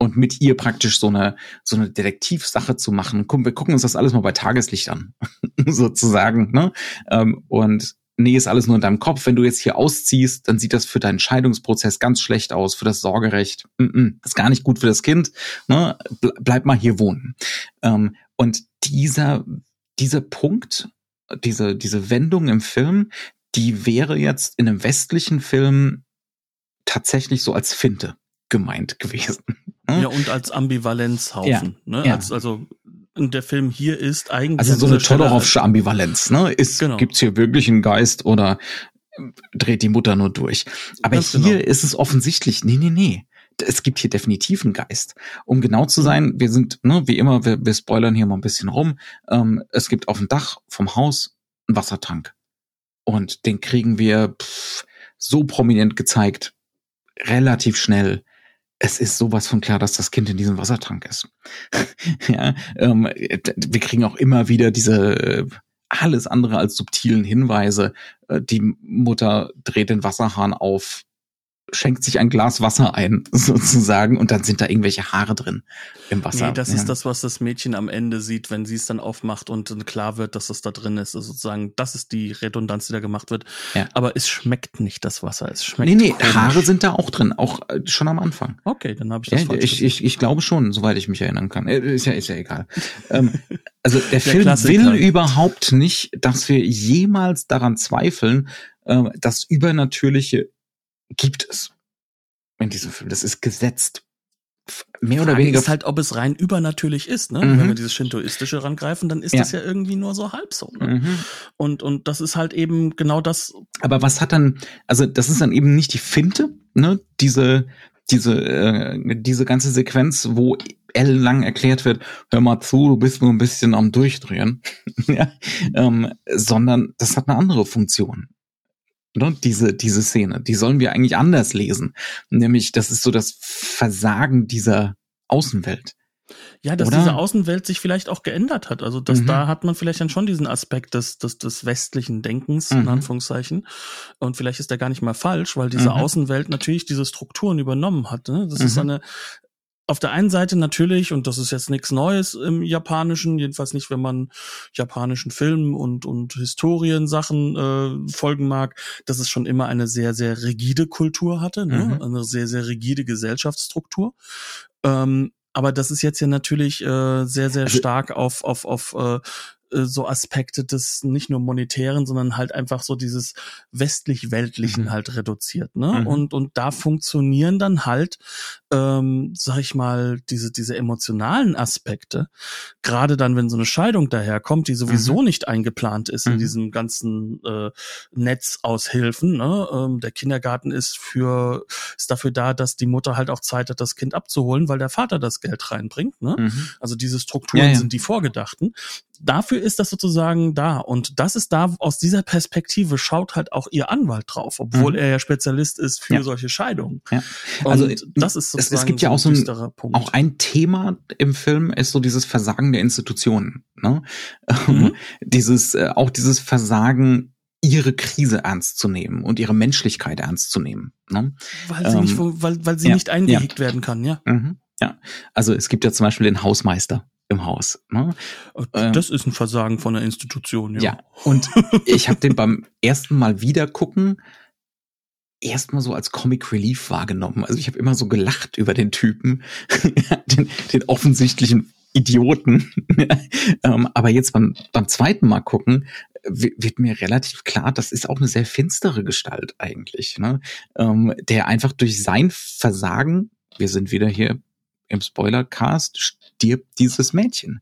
und mit ihr praktisch so eine so eine Detektivsache zu machen. Komm, wir gucken uns das alles mal bei Tageslicht an, sozusagen. Ne? Ähm, und nee, ist alles nur in deinem Kopf. Wenn du jetzt hier ausziehst, dann sieht das für deinen Scheidungsprozess ganz schlecht aus, für das Sorgerecht. Mm -mm, ist gar nicht gut für das Kind. Ne? Bleib mal hier wohnen. Ähm, und dieser, dieser Punkt, diese, diese Wendung im Film, die wäre jetzt in einem westlichen Film tatsächlich so als Finte gemeint gewesen.
Ne? Ja, und als Ambivalenzhaufen. Ja, ne? Ja. Als, also der Film hier ist eigentlich.
Also so eine Todorowsche Ambivalenz, ne? Ist, genau. gibt's hier wirklich einen Geist oder dreht die Mutter nur durch? Aber Ganz hier genau. ist es offensichtlich, nee, nee, nee. Es gibt hier definitiv einen Geist. Um genau zu sein, wir sind, ne, wie immer, wir, wir spoilern hier mal ein bisschen rum. Ähm, es gibt auf dem Dach vom Haus einen Wassertank. Und den kriegen wir pff, so prominent gezeigt, relativ schnell es ist sowas von klar, dass das Kind in diesem Wassertank ist. ja, ähm, wir kriegen auch immer wieder diese äh, alles andere als subtilen Hinweise. Äh, die Mutter dreht den Wasserhahn auf, schenkt sich ein Glas Wasser ein, sozusagen, und dann sind da irgendwelche Haare drin im Wasser. Nee,
das ja. ist das, was das Mädchen am Ende sieht, wenn sie es dann aufmacht und klar wird, dass es da drin ist. Also sozusagen, das ist die Redundanz, die da gemacht wird. Ja. Aber es schmeckt nicht das Wasser. Es schmeckt.
Nee, nee, komisch. Haare sind da auch drin, auch äh, schon am Anfang.
Okay, dann habe ich das
ja, falsch ich, ich, ich glaube schon, soweit ich mich erinnern kann. Äh, ist ja, ist ja egal. ähm, also der, der Film Klassiker. will überhaupt nicht, dass wir jemals daran zweifeln, äh, das Übernatürliche gibt es in diesem Film. Das ist gesetzt.
Mehr oder weniger. ist halt, ob es rein übernatürlich ist, ne? Mhm. Wenn wir dieses Shintoistische rangreifen, dann ist ja. das ja irgendwie nur so halb so. Ne? Mhm. Und, und das ist halt eben genau das.
Aber was hat dann, also das ist dann eben nicht die Finte, ne? Diese, diese, äh, diese ganze Sequenz, wo ellenlang erklärt wird, hör mal zu, du bist nur ein bisschen am Durchdrehen, ja? ähm, sondern das hat eine andere Funktion ne, diese, diese Szene, die sollen wir eigentlich anders lesen. Nämlich, das ist so das Versagen dieser Außenwelt.
Ja, dass
Oder?
diese Außenwelt sich vielleicht auch geändert hat. Also, dass
Mhm.
da hat man vielleicht dann schon diesen Aspekt des, des, des westlichen Denkens, in
Mhm.
Anführungszeichen. Und vielleicht ist der gar nicht mal falsch, weil diese
Mhm.
Außenwelt natürlich diese Strukturen übernommen hat. Ne? Das ist
Mhm.
eine, auf der einen Seite natürlich, und das ist jetzt nichts Neues im Japanischen, jedenfalls nicht, wenn man japanischen Filmen und, und Historiensachen äh, folgen mag, dass es schon immer eine sehr, sehr rigide Kultur hatte, ne?
Mhm.
eine sehr, sehr rigide Gesellschaftsstruktur. Ähm, aber das ist jetzt ja natürlich äh, sehr, sehr
Also-
stark auf, auf, auf äh, äh, so Aspekte des nicht nur monetären, sondern halt einfach so dieses westlich-weltlichen
Mhm.
halt reduziert. Ne?
Mhm.
Und, und da funktionieren dann halt, ähm, sag ich mal, diese, diese emotionalen Aspekte, gerade dann, wenn so eine Scheidung daherkommt, die sowieso nicht eingeplant ist in
Mhm.
diesem ganzen äh, Netz aus Hilfen. Ne? Ähm, der Kindergarten ist für ist dafür da, dass die Mutter halt auch Zeit hat, das Kind abzuholen, weil der Vater das Geld reinbringt. Ne?
Mhm.
Also diese Strukturen
Ja, ja.
sind die vorgedachten. Dafür ist das sozusagen da. Und das ist da, aus dieser Perspektive schaut halt auch ihr Anwalt drauf, obwohl
Mhm.
er ja Spezialist ist für
Ja.
solche Scheidungen.
Ja.
Und
Also,
das ist
es-
sozusagen
es gibt ja auch so ein-
düsterer Punkt.
Auch ein Thema im Film ist so dieses Versagen der Institutionen. Ne?
Mhm.
dieses, äh, auch dieses Versagen, ihre Krise ernst zu nehmen und ihre Menschlichkeit ernst zu nehmen. Ne?
weil sie
ähm,
nicht, weil, weil sie
ja,
nicht eingehegt werden kann, ja.
Mhm. Ja. Also es gibt ja zum Beispiel den Hausmeister im Haus. Ne? Ähm,
das ist ein Versagen von der Institution, ja.
Ja. Und ich habe den beim ersten Mal wieder gucken erstmal so als Comic Relief wahrgenommen. Also ich habe immer so gelacht über den Typen, den, den offensichtlichen Idioten. ähm, aber jetzt beim, beim zweiten Mal gucken, wi- wird mir relativ klar, das ist auch eine sehr finstere Gestalt eigentlich, ne? ähm, der einfach durch sein Versagen, wir sind wieder hier im Spoilercast, stirbt dieses Mädchen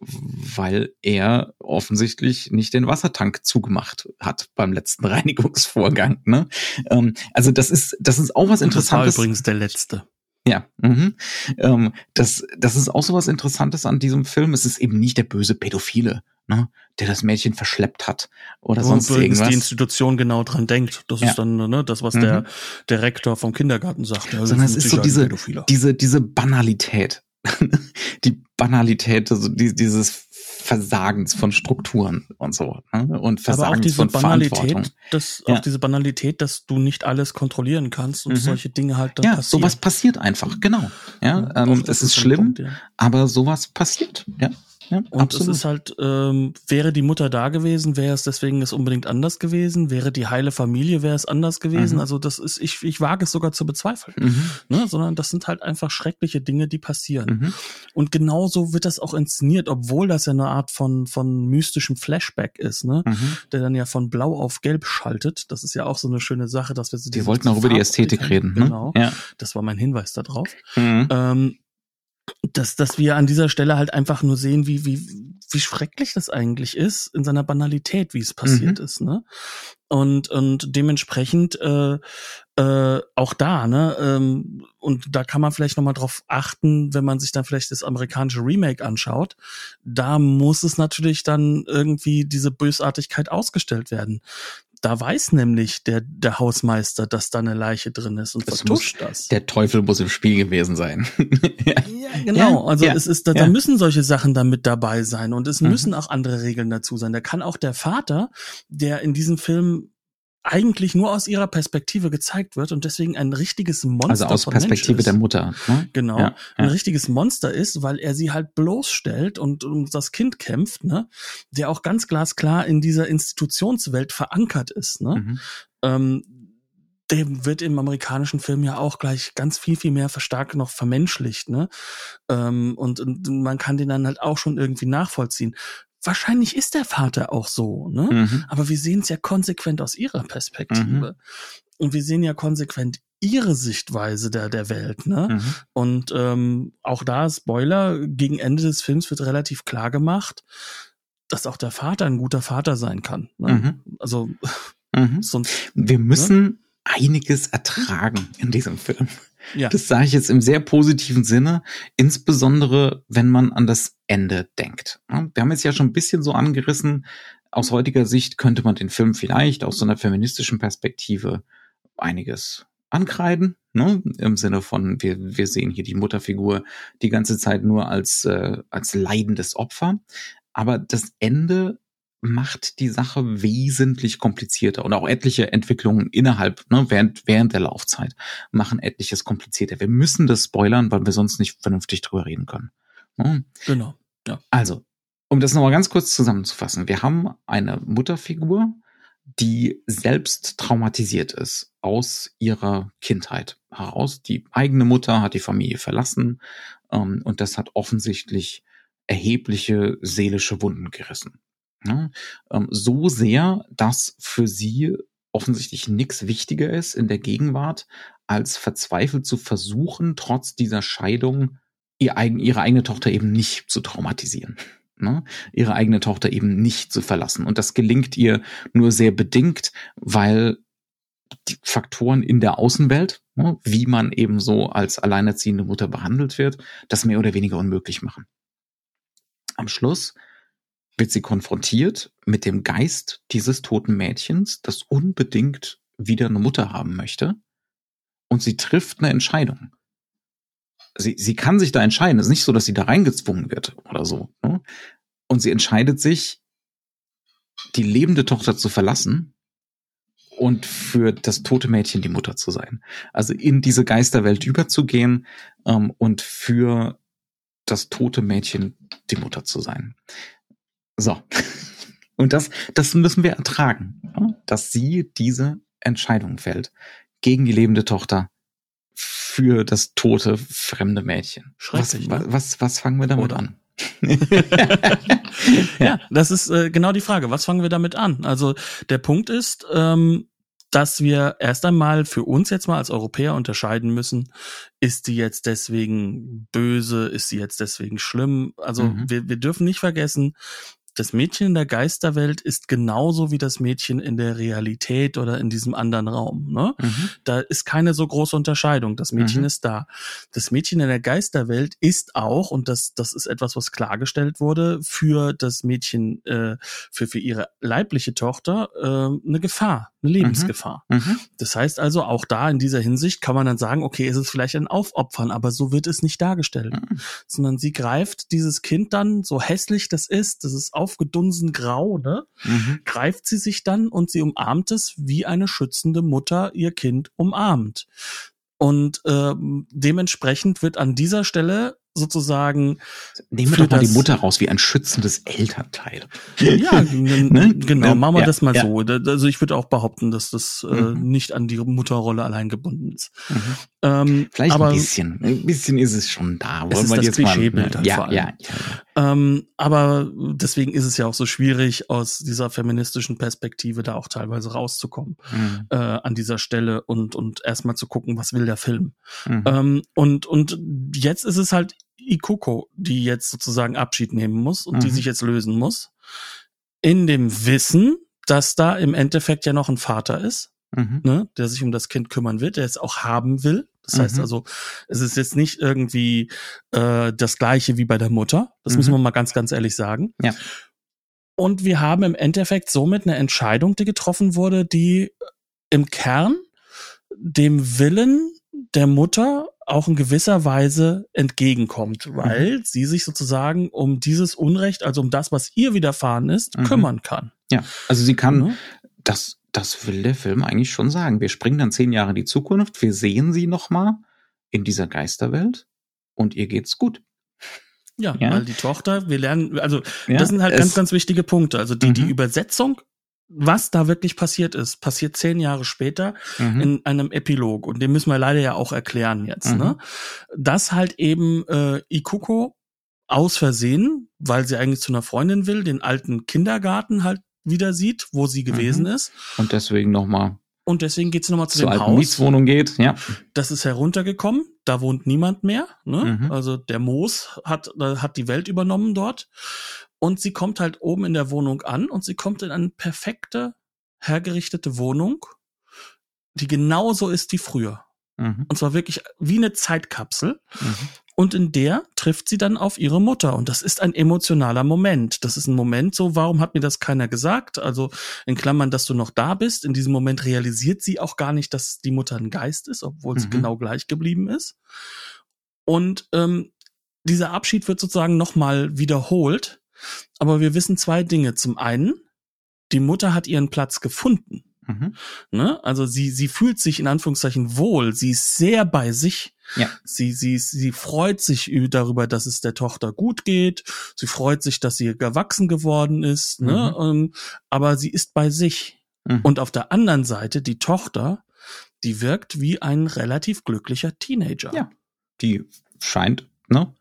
weil er offensichtlich nicht den Wassertank zugemacht hat beim letzten Reinigungsvorgang. Ne? Ähm, also das ist das ist auch was
Und das war
Interessantes.
übrigens der letzte.
Ja, mhm. ähm, das das ist auch so was Interessantes an diesem Film. Es ist eben nicht der böse Pädophile, ne, der das Mädchen verschleppt hat oder
Wo
sonst irgendwas.
die Institution genau dran denkt. Das
Ja.
ist dann ne, das, was
Mhm.
der, der Rektor vom Kindergarten sagt. Ja,
Sondern es ist so diese, diese, diese Banalität. die Banalität, also die, dieses Versagens von Strukturen und so. Ne? Und Versagens
diese
von.
Banalität, dass
Ja.
auch diese Banalität, dass du nicht alles kontrollieren kannst und
Mhm.
solche Dinge halt dann
Ja,
passieren.
sowas passiert einfach, genau. Ja, ähm,
oft
es ist
ein
schlimm,
Punkt, ja.
aber sowas passiert. Ja, ja
Und
absolut.
es ist halt, ähm, wäre die Mutter da gewesen, wäre es deswegen es unbedingt anders gewesen. Wäre die heile Familie, wäre es anders gewesen.
Mhm.
Also das ist, ich, ich wage es sogar zu bezweifeln.
mhm,
Ne? Sondern das sind halt einfach schreckliche Dinge, die passieren.
mhm.
Und genauso wird das auch inszeniert, obwohl das ja eine Art von, von mystischem Flashback ist, ne?
Mhm.
Der dann ja von blau auf gelb schaltet. Das ist ja auch so eine schöne Sache, dass wir so
Wir wollten auch über die Ästhetik reden. Ne?
Genau.
Ja.
Das war mein Hinweis darauf.
Mhm.
Ähm, dass, dass wir an dieser Stelle halt einfach nur sehen, wie, wie, wie schrecklich das eigentlich ist, in seiner Banalität, wie es passiert
Mhm.
ist, ne? Und, und dementsprechend äh, äh, auch da, ne? Ähm, und da kann man vielleicht nochmal drauf achten, wenn man sich dann vielleicht das amerikanische Remake anschaut. Da muss es natürlich dann irgendwie diese Bösartigkeit ausgestellt werden. Da weiß nämlich der, der Hausmeister, dass da eine Leiche drin ist und
Es
vertuscht das.
Der Teufel muss im Spiel gewesen sein. ja.
Ja, genau. Also
ja,
es ist, da,
ja.
da müssen solche Sachen dann mit dabei sein und es
Mhm.
müssen auch andere Regeln dazu sein. Da kann auch der Vater, der in diesem Film eigentlich nur aus ihrer Perspektive gezeigt wird und deswegen ein richtiges Monster
Also aus Perspektive
ist.
der Mutter. Ne?
Genau,
Ja,
ein
ja.
richtiges Monster ist, weil er sie halt bloßstellt und um das Kind kämpft, ne, der auch ganz glasklar in dieser Institutionswelt verankert ist, ne.
Mhm.
Ähm, dem wird im amerikanischen Film ja auch gleich ganz viel, viel mehr verstärkt noch vermenschlicht, ne? Ähm, und, und man kann den dann halt auch schon irgendwie nachvollziehen. Wahrscheinlich ist der Vater auch so, ne?
Mhm.
Aber wir sehen es ja konsequent aus ihrer Perspektive. Und wir sehen ja konsequent ihre Sichtweise der, der Welt, ne?
Mhm.
Und ähm, auch da, Spoiler, gegen Ende des Films wird relativ klar gemacht, dass auch der Vater ein guter Vater sein kann. Ne?
Mhm.
Also
Mhm.
sonst,
Wir müssen einiges ertragen in diesem Film.
Ja.
Das sage ich jetzt im sehr positiven Sinne, insbesondere wenn man an das Ende denkt. Ja, Wir haben jetzt ja schon ein bisschen so angerissen, aus heutiger Sicht könnte man den Film vielleicht aus so einer feministischen Perspektive einiges ankreiden, ne? im Sinne von, wir, wir sehen hier die Mutterfigur die ganze Zeit nur als, äh, als leidendes Opfer. Aber das Ende macht die Sache wesentlich komplizierter und auch etliche Entwicklungen innerhalb, ne, während, während der Laufzeit machen etliches komplizierter. Wir müssen das spoilern, weil wir sonst nicht vernünftig drüber reden können.
Ne? Genau. Ja.
Also, um das nochmal ganz kurz zusammenzufassen. Wir haben eine Mutterfigur, die selbst traumatisiert ist aus ihrer Kindheit heraus. Die eigene Mutter hat die Familie verlassen ähm, und das hat offensichtlich erhebliche seelische Wunden gerissen. Ja, ähm, so sehr, dass für sie offensichtlich nichts wichtiger ist in der Gegenwart, als verzweifelt zu versuchen, trotz dieser Scheidung ihr eigen, ihre eigene Tochter eben nicht zu traumatisieren. Ne? Ihre eigene Tochter eben nicht zu verlassen. Und das gelingt ihr nur sehr bedingt, weil die Faktoren in der Außenwelt, ne, wie man eben so als alleinerziehende Mutter behandelt wird, das mehr oder weniger unmöglich machen. Am Schluss wird sie konfrontiert mit dem Geist dieses toten Mädchens, das unbedingt wieder eine Mutter haben möchte. Und sie trifft eine Entscheidung. Sie, sie kann sich da entscheiden. Es ist nicht so, dass sie da reingezwungen wird oder so. Ne? Und sie entscheidet sich, die lebende Tochter zu verlassen und für das tote Mädchen die Mutter zu sein. Also in diese Geisterwelt überzugehen ähm, und für das tote Mädchen die Mutter zu sein. So. Und das, das müssen wir ertragen, dass sie diese Entscheidung fällt gegen die lebende Tochter für das tote fremde Mädchen.
Schrecklich.
Was, ne? was, was fangen wir damit Oder? an?
ja, das ist äh, genau die Frage. Was fangen wir damit an? Also der Punkt ist, ähm, dass wir erst einmal für uns jetzt mal als Europäer unterscheiden müssen, ist die jetzt deswegen böse, ist sie jetzt deswegen schlimm? Also mhm. wir, wir dürfen nicht vergessen, das Mädchen in der Geisterwelt ist genauso wie das Mädchen in der Realität oder in diesem anderen Raum. Ne? Mhm. Da ist keine so große Unterscheidung. Das Mädchen mhm. ist da. Das Mädchen in der Geisterwelt ist auch, und das, das ist etwas, was klargestellt wurde, für das Mädchen, äh, für, für ihre leibliche Tochter äh, eine Gefahr, eine Lebensgefahr. Mhm. mhm. Das heißt also, auch da in dieser Hinsicht kann man dann sagen, okay, es ist vielleicht ein Aufopfern, aber so wird es nicht dargestellt. Mhm. Sondern sie greift dieses Kind dann, so hässlich das ist, das ist aufgedunsen grau, ne? Mhm. Greift sie sich dann und sie umarmt es, wie eine schützende Mutter ihr Kind umarmt. Und äh, dementsprechend wird an dieser Stelle sozusagen.
Nehmen wir doch mal die Mutter raus wie ein schützendes Elternteil.
Ja, ne? genau, machen wir ja, das mal ja. so. Also ich würde auch behaupten, dass das äh, mhm. nicht an die Mutterrolle allein gebunden ist. Mhm.
Ähm, Vielleicht aber, ein bisschen. Ein bisschen ist es schon da.
Wollen es ist wir das jetzt Klischeebild mal, ja, ja, ja, ähm, aber deswegen ist es ja auch so schwierig, aus dieser feministischen Perspektive da auch teilweise rauszukommen mhm. äh, an dieser Stelle und, und erstmal zu gucken, was will der Film. Mhm. Ähm, und, und jetzt ist es halt Ikoko, die jetzt sozusagen Abschied nehmen muss und mhm. die sich jetzt lösen muss. In dem Wissen, dass da im Endeffekt ja noch ein Vater ist, mhm. ne, der sich um das Kind kümmern wird, der es auch haben will. Das mhm. heißt also, es ist jetzt nicht irgendwie äh, das gleiche wie bei der Mutter. Das müssen wir mhm. mal ganz, ganz ehrlich sagen.
Ja.
Und wir haben im Endeffekt somit eine Entscheidung, die getroffen wurde, die im Kern dem Willen der Mutter auch in gewisser Weise entgegenkommt, mhm. weil mhm. sie sich sozusagen um dieses Unrecht, also um das, was ihr widerfahren ist, mhm. kümmern kann.
Ja, also sie kann, mhm. Das, das will der Film eigentlich schon sagen. Wir springen dann zehn Jahre in die Zukunft, wir sehen sie nochmal in dieser Geisterwelt und ihr geht's gut.
Ja, ja, weil die Tochter, wir lernen, also ja, das sind halt ganz, ganz wichtige Punkte. Also die, die mhm. Übersetzung was da wirklich passiert ist, passiert zehn Jahre später mhm. in einem Epilog. Und den müssen wir leider ja auch erklären jetzt. Mhm. Ne? Dass halt eben äh, Ikuko aus Versehen, weil sie eigentlich zu einer Freundin will, den alten Kindergarten halt wieder sieht, wo sie gewesen mhm. ist.
Und deswegen nochmal.
Und deswegen geht sie nochmal zu dem
Haus. Mietswohnung geht, ja.
Das ist heruntergekommen, da wohnt niemand mehr. Ne? Mhm. Also der Moos hat, hat die Welt übernommen dort. Und sie kommt halt oben in der Wohnung an und sie kommt in eine perfekte, hergerichtete Wohnung, die genauso ist wie früher. Mhm. Und zwar wirklich wie eine Zeitkapsel. Mhm. Und in der trifft sie dann auf ihre Mutter. Und das ist ein emotionaler Moment. Das ist ein Moment so, warum hat mir das keiner gesagt? Also in Klammern, dass du noch da bist. In diesem Moment realisiert sie auch gar nicht, dass die Mutter ein Geist ist, obwohl mhm. sie genau gleich geblieben ist. Und ähm, dieser Abschied wird sozusagen nochmal wiederholt. Aber wir wissen zwei Dinge. Zum einen, die Mutter hat ihren Platz gefunden. Mhm. Ne? Also sie, sie fühlt sich in Anführungszeichen wohl. Sie ist sehr bei sich. Ja. Sie, sie, sie freut sich darüber, dass es der Tochter gut geht. Sie freut sich, dass sie gewachsen geworden ist. Ne? Mhm. Ähm, aber sie ist bei sich. Mhm. Und auf der anderen Seite die Tochter, die wirkt wie ein relativ glücklicher Teenager.
Ja. Die scheint, ne?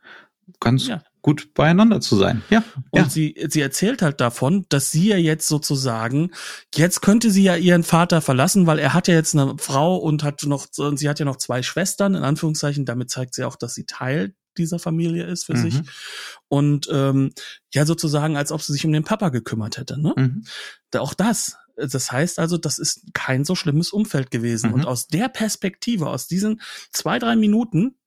Ganz ja gut beieinander zu sein. Ja.
Und
ja.
sie, sie erzählt halt davon, dass sie ja jetzt sozusagen, jetzt könnte sie ja ihren Vater verlassen, weil er hat ja jetzt eine Frau und hat noch, und sie hat ja noch zwei Schwestern, in Anführungszeichen, damit zeigt sie auch, dass sie Teil dieser Familie ist für mhm. sich. Und ähm, ja, sozusagen, als ob sie sich um den Papa gekümmert hätte. Ne? Mhm. Da, auch das. Das heißt also, das ist kein so schlimmes Umfeld gewesen. Mhm. Und aus der Perspektive, aus diesen zwei, drei Minuten,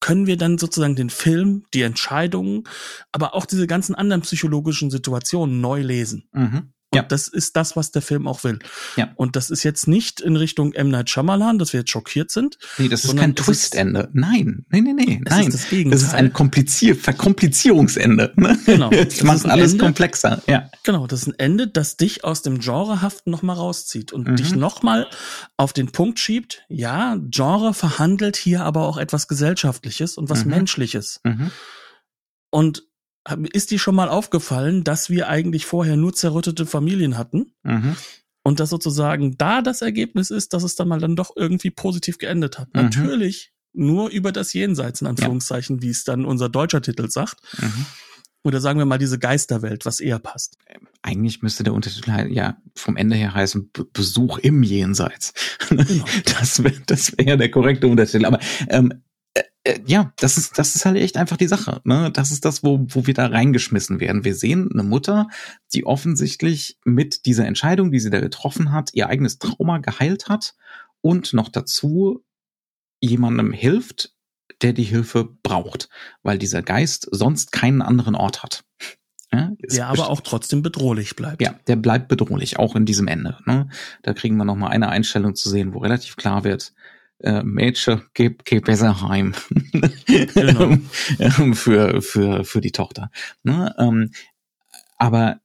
können wir dann sozusagen den Film, die Entscheidungen, aber auch diese ganzen anderen psychologischen Situationen neu lesen. Mhm. Und ja. das ist das, was der Film auch will. Ja. Und das ist jetzt nicht in Richtung M. Night Shyamalan, dass wir jetzt schockiert sind.
Nee, das ist kein Twistende. Nein, nee, nee, nee, nein. Ist das, das, ist ein Komplizier Verkomplizierungsende. Ne? Genau. Das macht alles Ende, komplexer. Ja.
Genau, das ist ein Ende, das dich aus dem Genrehaften nochmal rauszieht und mhm. dich nochmal auf den Punkt schiebt. Ja, Genre verhandelt hier aber auch etwas Gesellschaftliches und was mhm. Menschliches. Mhm. Und ist dir schon mal aufgefallen, dass wir eigentlich vorher nur zerrüttete Familien hatten? Mhm. Und dass sozusagen da das Ergebnis ist, dass es dann mal dann doch irgendwie positiv geendet hat. Mhm. Natürlich nur über das Jenseits, in Anführungszeichen, ja. wie es dann unser deutscher Titel sagt. Mhm. Oder sagen wir mal diese Geisterwelt, was eher passt.
Eigentlich müsste der Untertitel ja vom Ende her heißen Besuch im Jenseits. Genau. Das wäre das wär ja der korrekte Untertitel. Aber ähm, äh, äh, ja, das ist, das ist halt echt einfach die Sache. Ne? Das ist das, wo, wo wir da reingeschmissen werden. Wir sehen eine Mutter, die offensichtlich mit dieser Entscheidung, die sie da getroffen hat, ihr eigenes Trauma geheilt hat und noch dazu jemandem hilft, der die Hilfe braucht, weil dieser Geist sonst keinen anderen Ort hat.
Ja, der aber auch trotzdem bedrohlich bleibt.
Ja, der bleibt bedrohlich, auch in diesem Ende. Ne? Da kriegen wir noch mal eine Einstellung zu sehen, wo relativ klar wird, äh, Mädchen, geh, geh besser heim genau. für, für, für die Tochter. Ne? Ähm, aber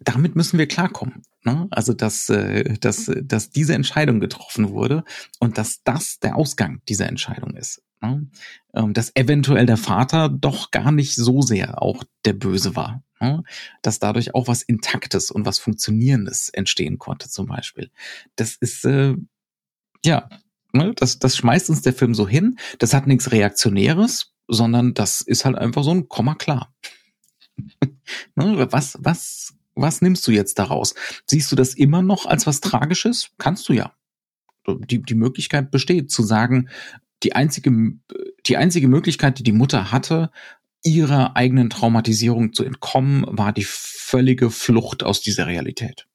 damit müssen wir klarkommen. Ne? Also, dass, äh, dass, dass diese Entscheidung getroffen wurde und dass das der Ausgang dieser Entscheidung ist. Ne? Ähm, dass eventuell der Vater doch gar nicht so sehr auch der Böse war. Ne? Dass dadurch auch was Intaktes und was Funktionierendes entstehen konnte, zum Beispiel. Das ist, äh, ja, ne, das, das schmeißt uns der Film so hin. Das hat nichts Reaktionäres, sondern das ist halt einfach so ein Komma klar. ne, was, was, was nimmst du jetzt daraus? Siehst du das immer noch als was Tragisches? Kannst du ja. Die, die Möglichkeit besteht, zu sagen, die einzige, die einzige Möglichkeit, die die Mutter hatte, ihrer eigenen Traumatisierung zu entkommen, war die völlige Flucht aus dieser Realität.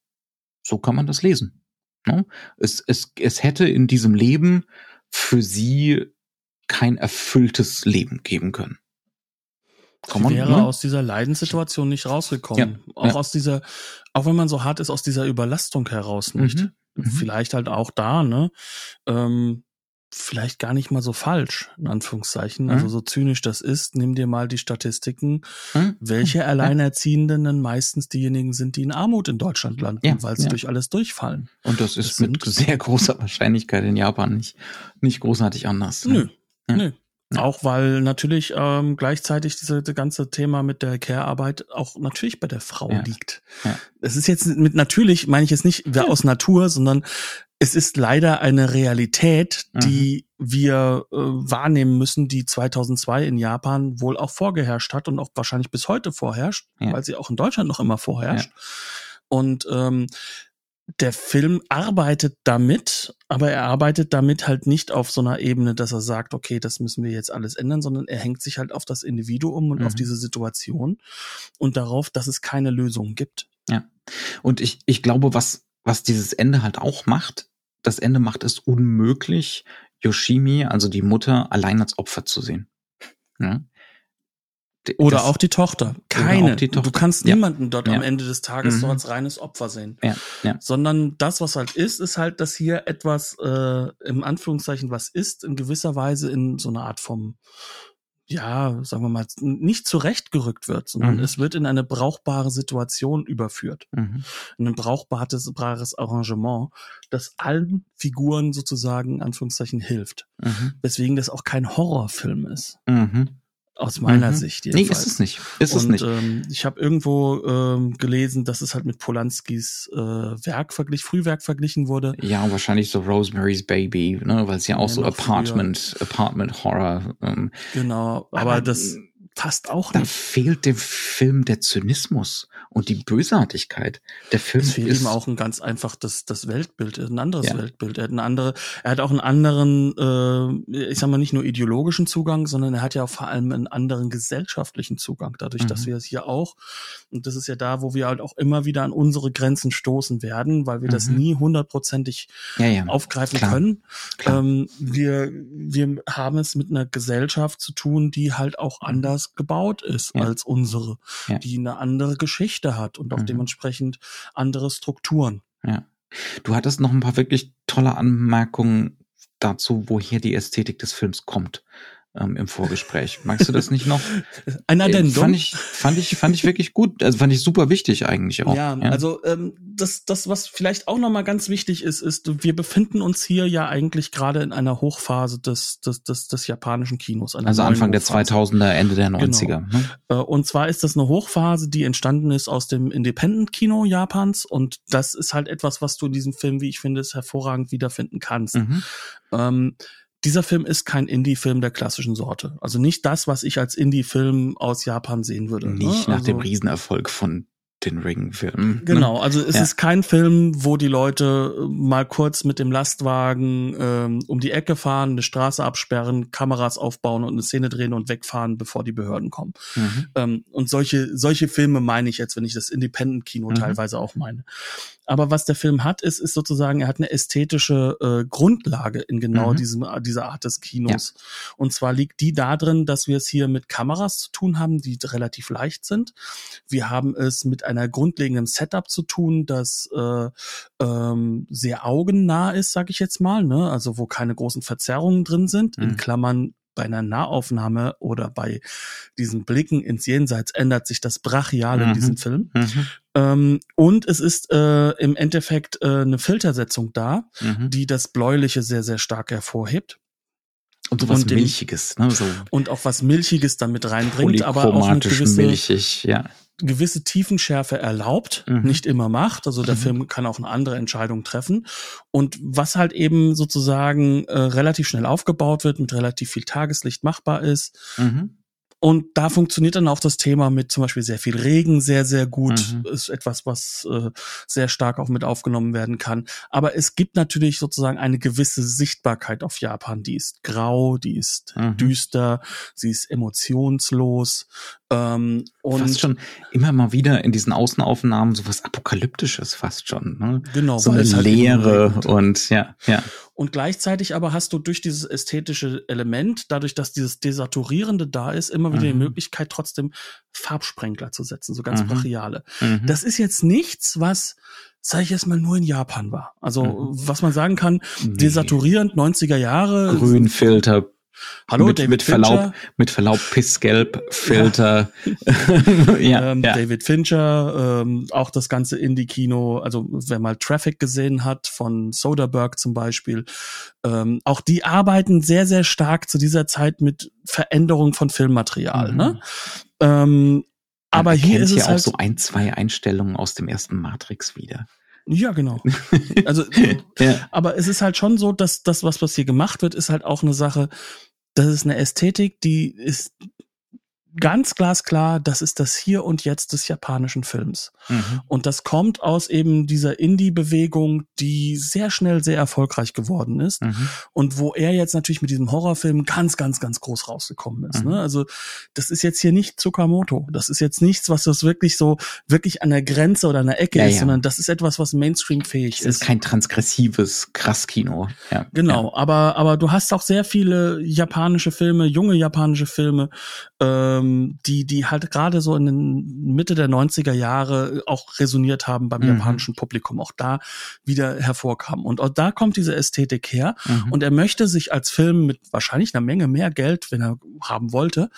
So kann man das lesen. Ne? Es, es, es hätte in diesem Leben für sie kein erfülltes Leben geben können.
Sie wäre ne? aus dieser Leidenssituation nicht rausgekommen. Ja, auch ja. aus dieser, auch wenn man so hart ist, aus dieser Überlastung heraus nicht. Mhm, mhm. Vielleicht halt auch da, ne? Ähm, vielleicht gar nicht mal so falsch, in Anführungszeichen. Mhm. Also so zynisch das ist, nimm dir mal die Statistiken, mhm. welche Alleinerziehenden dann meistens diejenigen sind, die in Armut in Deutschland landen, ja, weil sie ja. durch alles durchfallen.
Und das ist das mit sehr großer Wahrscheinlichkeit in Japan nicht, nicht großartig anders.
Nö, ja. nö. Ja. Auch weil natürlich ähm, gleichzeitig diese, diese ganze Thema mit der Care-Arbeit auch natürlich bei der Frau ja. liegt. Ja. Es ist jetzt mit natürlich, meine ich jetzt nicht wer aus Natur, sondern es ist leider eine Realität, die mhm. wir äh, wahrnehmen müssen, die 2002 in Japan wohl auch vorgeherrscht hat und auch wahrscheinlich bis heute vorherrscht, weil sie auch in Deutschland noch immer vorherrscht. Und ähm, der Film arbeitet damit, aber er arbeitet damit halt nicht auf so einer Ebene, dass er sagt, okay, das müssen wir jetzt alles ändern, sondern er hängt sich halt auf das Individuum und mhm. auf diese Situation und darauf, dass es keine Lösung gibt.
Ja. Und ich, ich glaube, was, was dieses Ende halt auch macht, das Ende macht es unmöglich, Yoshimi, also die Mutter, allein als Opfer zu sehen. Ja?
Oder das, auch die Tochter. Keine.
Die Tochter.
Du kannst niemanden dort ja. am Ende des Tages mhm. so als reines Opfer sehen.
Ja. Ja.
Sondern das, was halt ist, ist halt, dass hier etwas äh, im Anführungszeichen was ist, in gewisser Weise in so einer Art vom ja, sagen wir mal, nicht zurechtgerückt wird, sondern mhm. es wird in eine brauchbare Situation überführt. Mhm. In ein brauchbares Arrangement, das allen Figuren sozusagen, Anführungszeichen, hilft. Mhm. Weswegen das auch kein Horrorfilm ist.
Mhm.
Aus meiner mhm. Sicht
jedenfalls. Nee, ist es nicht. Ist
und,
es nicht.
Ähm, ich habe irgendwo ähm, gelesen, dass es halt mit Polanskis äh, Werk verglichen, Frühwerk verglichen wurde.
Ja, wahrscheinlich so Rosemary's Baby, ne, weil es ja auch ja, so Apartment, früher. Apartment Horror.
Ähm, genau, aber, aber das passt auch
da nicht. Da fehlt dem Film der Zynismus und die Bösartigkeit. Der Film
es fehlt
ist
ihm auch ein ganz einfach das, das Weltbild, ein anderes ja. Weltbild. Er hat eine andere, er hat auch einen anderen, äh, ich sag mal nicht nur ideologischen Zugang, sondern er hat ja auch vor allem einen anderen gesellschaftlichen Zugang. Dadurch, mhm. dass wir es hier auch, und das ist ja da, wo wir halt auch immer wieder an unsere Grenzen stoßen werden, weil wir mhm. das nie hundertprozentig
ja, ja.
aufgreifen Klar. können. Klar. Ähm, wir, wir haben es mit einer Gesellschaft zu tun, die halt auch mhm. Anders gebaut ist ja. als unsere, ja. die eine andere Geschichte hat und auch mhm. dementsprechend andere Strukturen.
Ja. Du hattest noch ein paar wirklich tolle Anmerkungen dazu, woher die Ästhetik des Films kommt ähm, im Vorgespräch. Magst du das nicht noch?
Ein Addendum?
Fand ich, fand ich, fand ich wirklich gut. Also fand ich super wichtig eigentlich auch.
Ja, ja. also ähm, das, das, was vielleicht auch nochmal ganz wichtig ist, ist, wir befinden uns hier ja eigentlich gerade in einer Hochphase des, des, des, des japanischen Kinos.
Also Anfang Hochphase. der 2000er, Ende der 90er. Genau.
Ne? Äh, und zwar ist das eine Hochphase, die entstanden ist aus dem Independent-Kino Japans und das ist halt etwas, was du in diesem Film, wie ich finde, es hervorragend wiederfinden kannst. Mhm. Ähm, dieser Film ist kein Indie-Film der klassischen Sorte. Also nicht das, was ich als Indie-Film aus Japan sehen würde.
Nicht ne? nach also, dem Riesenerfolg von den Ring-Filmen.
Ne? Genau, also es ja. ist kein Film, wo die Leute äh, mal kurz mit dem Lastwagen ähm, um die Ecke fahren, eine Straße absperren, Kameras aufbauen und eine Szene drehen und wegfahren, bevor die Behörden kommen. Mhm. Ähm, und solche, solche Filme meine ich jetzt, wenn ich das Independent-Kino mhm. teilweise auch meine. Aber was der Film hat, ist, ist sozusagen, er hat eine ästhetische äh, Grundlage in genau mhm. diesem, dieser Art des Kinos. Ja. Und zwar liegt die darin, dass wir es hier mit Kameras zu tun haben, die relativ leicht sind. Wir haben es mit einer grundlegenden Setup zu tun, das äh, ähm, sehr augennah ist, sage ich jetzt mal, ne? also wo keine großen Verzerrungen drin sind, mhm. in Klammern bei einer Nahaufnahme oder bei diesen Blicken ins Jenseits ändert sich das brachial mhm. in diesem Film. Mhm. Ähm, und es ist äh, im Endeffekt äh, eine Filtersetzung da, mhm. die das Bläuliche sehr, sehr stark hervorhebt.
Und so was und Milchiges, ne? So
und auch was Milchiges damit reinbringt, aber auch eine gewisse,
milchig, ja
gewisse Tiefenschärfe erlaubt, mhm. nicht immer macht. Also der mhm. Film kann auch eine andere Entscheidung treffen. Und was halt eben sozusagen äh, relativ schnell aufgebaut wird, mit relativ viel Tageslicht machbar ist, mhm. Und da funktioniert dann auch das Thema mit zum Beispiel sehr viel Regen sehr, sehr gut. Mhm. Ist etwas, was äh, sehr stark auch mit aufgenommen werden kann. Aber es gibt natürlich sozusagen eine gewisse Sichtbarkeit auf Japan. Die ist grau, die ist mhm. düster, sie ist emotionslos. Ähm, und
fast schon immer mal wieder in diesen Außenaufnahmen so was Apokalyptisches fast schon. Ne?
Genau.
So eine halt Leere und ja, ja.
Und gleichzeitig aber hast du durch dieses ästhetische Element, dadurch, dass dieses Desaturierende da ist, immer wieder mhm. die Möglichkeit, trotzdem Farbsprenkler zu setzen, so ganz mhm. brachiale. Mhm. Das ist jetzt nichts, was sage ich jetzt mal, nur in Japan war. Also, mhm. was man sagen kann, desaturierend 90er Jahre.
Grünfilter,
Hallo,
mit,
David
mit Verlaub, mit Verlaub Pissgelb, Filter.
Ja. ja, ähm, ja, David Fincher, ähm, auch das ganze Indie-Kino, also wer mal Traffic gesehen hat von Soderbergh zum Beispiel, ähm, auch die arbeiten sehr, sehr stark zu dieser Zeit mit Veränderung von Filmmaterial. Mhm. Ne? Ähm, aber hier ist es
auch halt so ein, zwei Einstellungen aus dem ersten Matrix wieder.
Ja, genau. Also, ja. aber es ist halt schon so, dass das, was, was hier gemacht wird, ist halt auch eine Sache, das ist eine Ästhetik, die ist ganz glasklar, das ist das Hier und Jetzt des japanischen Films. Mhm. Und das kommt aus eben dieser Indie-Bewegung, die sehr schnell sehr erfolgreich geworden ist. Mhm. Und wo er jetzt natürlich mit diesem Horrorfilm ganz, ganz, ganz groß rausgekommen ist. Ne? Mhm. Ne? Also das ist jetzt hier nicht Tsukamoto. Das ist jetzt nichts, was das wirklich so, wirklich an der Grenze oder an der Ecke ja, ist, ja. sondern das ist etwas, was Mainstream-fähig ist.
Es ist kein transgressives Krasskino.
Ja. Genau, ja. aber, aber du hast auch sehr viele japanische Filme, junge japanische Filme, ähm, die, die halt gerade so in den Mitte der 90er Jahre auch resoniert haben beim mhm. japanischen Publikum, auch da wieder hervorkamen. Und auch da kommt diese Ästhetik her. Mhm. Und er möchte sich als Film mit wahrscheinlich einer Menge mehr Geld, wenn er haben wollte,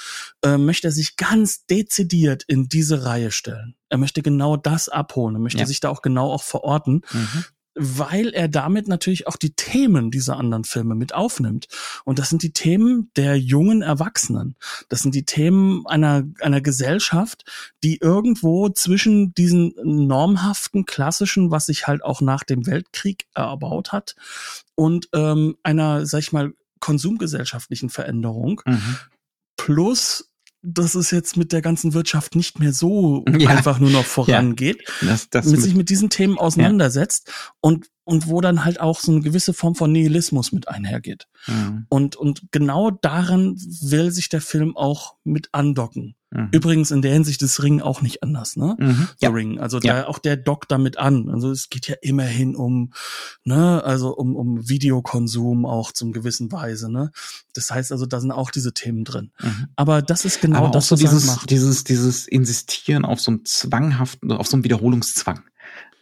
äh, möchte er sich ganz dezidiert in diese Reihe stellen. Er möchte genau das abholen. Er möchte ja. sich da auch genau auch verorten. Mhm weil er damit natürlich auch die Themen dieser anderen Filme mit aufnimmt. Und das sind die Themen der jungen Erwachsenen. Das sind die Themen einer, einer Gesellschaft, die irgendwo zwischen diesen normhaften, klassischen, was sich halt auch nach dem Weltkrieg erbaut hat, und ähm, einer, sag ich mal, konsumgesellschaftlichen Veränderung. Mhm. Plus dass es jetzt mit der ganzen Wirtschaft nicht mehr so ja. einfach nur noch vorangeht, ja. das, das mit sich mit diesen Themen auseinandersetzt ja. und und wo dann halt auch so eine gewisse Form von Nihilismus mit einhergeht. Mhm. Und und genau daran will sich der Film auch mit andocken. Mhm. Übrigens in der Hinsicht ist Ring auch nicht anders, ne? Mhm. Ja. Ring, also ja. auch der dockt damit an. Also es geht ja immerhin um, ne, also um, um Videokonsum auch zum gewissen Weise, ne? Das heißt also, da sind auch diese Themen drin. Mhm. Aber das ist genau Aber das,
so was dieses, macht. dieses, dieses Insistieren auf so einem zwanghaften, auf so einem Wiederholungszwang.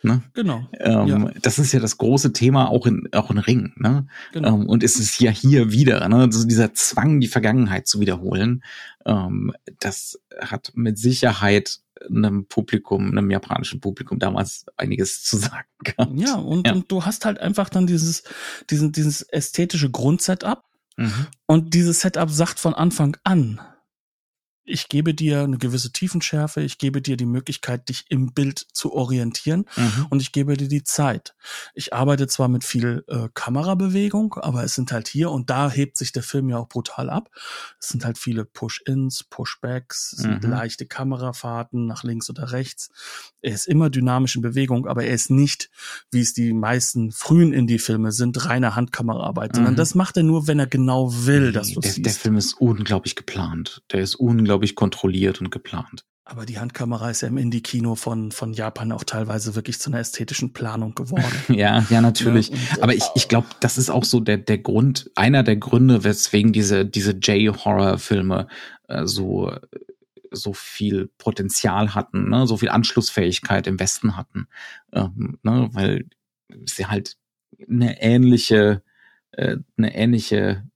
Ne?
Genau.
Ähm, ja. Das ist ja das große Thema auch in, auch in Ring. Ne? Genau. Ähm, und es ist ja hier wieder, ne? also dieser Zwang, die Vergangenheit zu wiederholen, ähm, das hat mit Sicherheit einem Publikum, einem japanischen Publikum damals einiges zu sagen
gehabt. Ja, und, ja. und du hast halt einfach dann dieses, diesen, dieses ästhetische Grundsetup. Mhm. Und dieses Setup sagt von Anfang an, ich gebe dir eine gewisse Tiefenschärfe, ich gebe dir die Möglichkeit, dich im Bild zu orientieren mhm. und ich gebe dir die Zeit. Ich arbeite zwar mit viel äh, Kamerabewegung, aber es sind halt hier und da hebt sich der Film ja auch brutal ab. Es sind halt viele Push-ins, Pushbacks, es sind mhm. leichte Kamerafahrten nach links oder rechts. Er ist immer dynamisch in Bewegung, aber er ist nicht, wie es die meisten frühen Indie-Filme sind, reine Handkameraarbeit, mhm. sondern das macht er nur, wenn er genau will, dass du
der, siehst. Der Film ist unglaublich geplant. Der ist unglaublich glaube ich, kontrolliert und geplant.
Aber die Handkamera ist ja im Indie-Kino von, von Japan auch teilweise wirklich zu einer ästhetischen Planung geworden.
ja, ja, natürlich. Ja, und, Aber ich, ich glaube, das ist auch so der, der Grund, einer der Gründe, weswegen diese, diese J-Horror-Filme äh, so, so viel Potenzial hatten, ne? so viel Anschlussfähigkeit im Westen hatten. Ähm, ne? Weil sie halt eine ähnliche, äh, eine ähnliche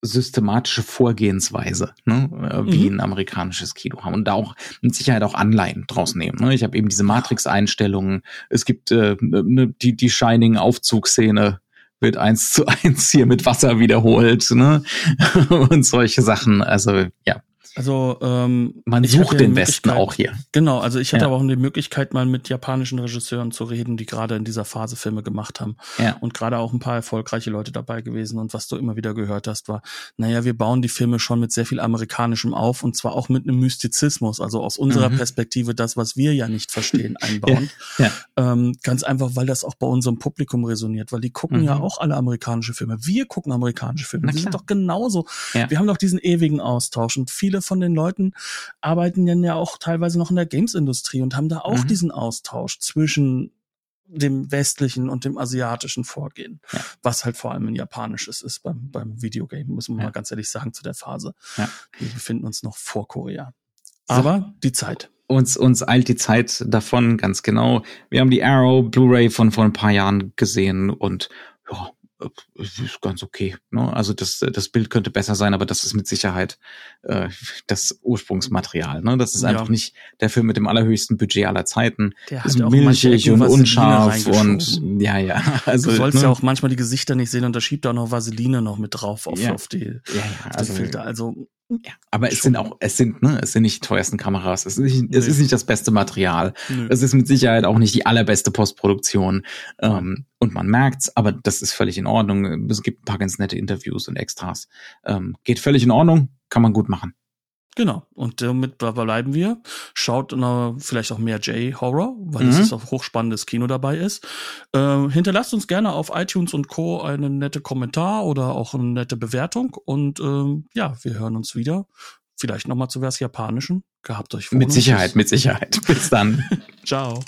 systematische Vorgehensweise, ne, äh, wie mhm. ein amerikanisches Kino haben und da auch mit Sicherheit auch Anleihen draus nehmen. Ne? Ich habe eben diese Matrix-Einstellungen. Es gibt äh, ne, die die Shining Aufzugsszene wird eins zu eins hier mit Wasser wiederholt ne? und solche Sachen. Also ja,
also ähm,
man sucht den Westen auch hier.
Genau, also ich hatte ja. aber auch die Möglichkeit, mal mit japanischen Regisseuren zu reden, die gerade in dieser Phase Filme gemacht haben. Ja. Und gerade auch ein paar erfolgreiche Leute dabei gewesen. Und was du immer wieder gehört hast, war, naja, wir bauen die Filme schon mit sehr viel Amerikanischem auf und zwar auch mit einem Mystizismus, also aus unserer mhm. Perspektive das, was wir ja nicht verstehen, einbauen. Ja. Ähm, ganz einfach, weil das auch bei unserem Publikum resoniert, weil die gucken mhm. ja auch alle amerikanische Filme. Wir gucken amerikanische Filme. Die sind doch genauso. Wir haben doch diesen ewigen Austausch und viele von den Leuten arbeiten dann ja auch teilweise noch in der Games-Industrie und haben da auch mhm. diesen Austausch zwischen dem westlichen und dem asiatischen Vorgehen, ja. was halt vor allem ein japanisches ist beim, beim Videogame, muss man ja. mal ganz ehrlich sagen, zu der Phase. Ja. Wir befinden uns noch vor Korea. Aber so. die Zeit.
Uns, uns eilt die Zeit davon, ganz genau. Wir haben die Arrow Blu-ray von vor ein paar Jahren gesehen und ja, ist ganz okay. Ne? Also das, das Bild könnte besser sein, aber das ist mit Sicherheit äh, das Ursprungsmaterial. Ne? Das ist ja. einfach nicht der Film mit dem allerhöchsten Budget aller Zeiten. Der ist milchig und unscharf und ja, ja.
Also, du sollst ne? ja auch manchmal die Gesichter nicht sehen und da schiebt auch noch Vaseline noch mit drauf auf, ja. auf die, ja, ja. Auf also, Filter. Also
ja, aber es sind auch, es sind, ne, es sind nicht die teuersten Kameras. Es ist nicht, es ist nicht das beste Material. Nö. Es ist mit Sicherheit auch nicht die allerbeste Postproduktion. Ähm, und man merkt's, aber das ist völlig in Ordnung. Es gibt ein paar ganz nette Interviews und Extras. Ähm, geht völlig in Ordnung, kann man gut machen.
Genau. Und damit bleiben wir. Schaut na, vielleicht auch mehr J-Horror, weil mhm. es auch hochspannendes Kino dabei ist. Äh, hinterlasst uns gerne auf iTunes und Co. einen nette Kommentar oder auch eine nette Bewertung. Und ähm, ja, wir hören uns wieder. Vielleicht nochmal zu was Japanischen. Gehabt euch
vor. Mit Sicherheit, mit Sicherheit. Bis dann.
Ciao.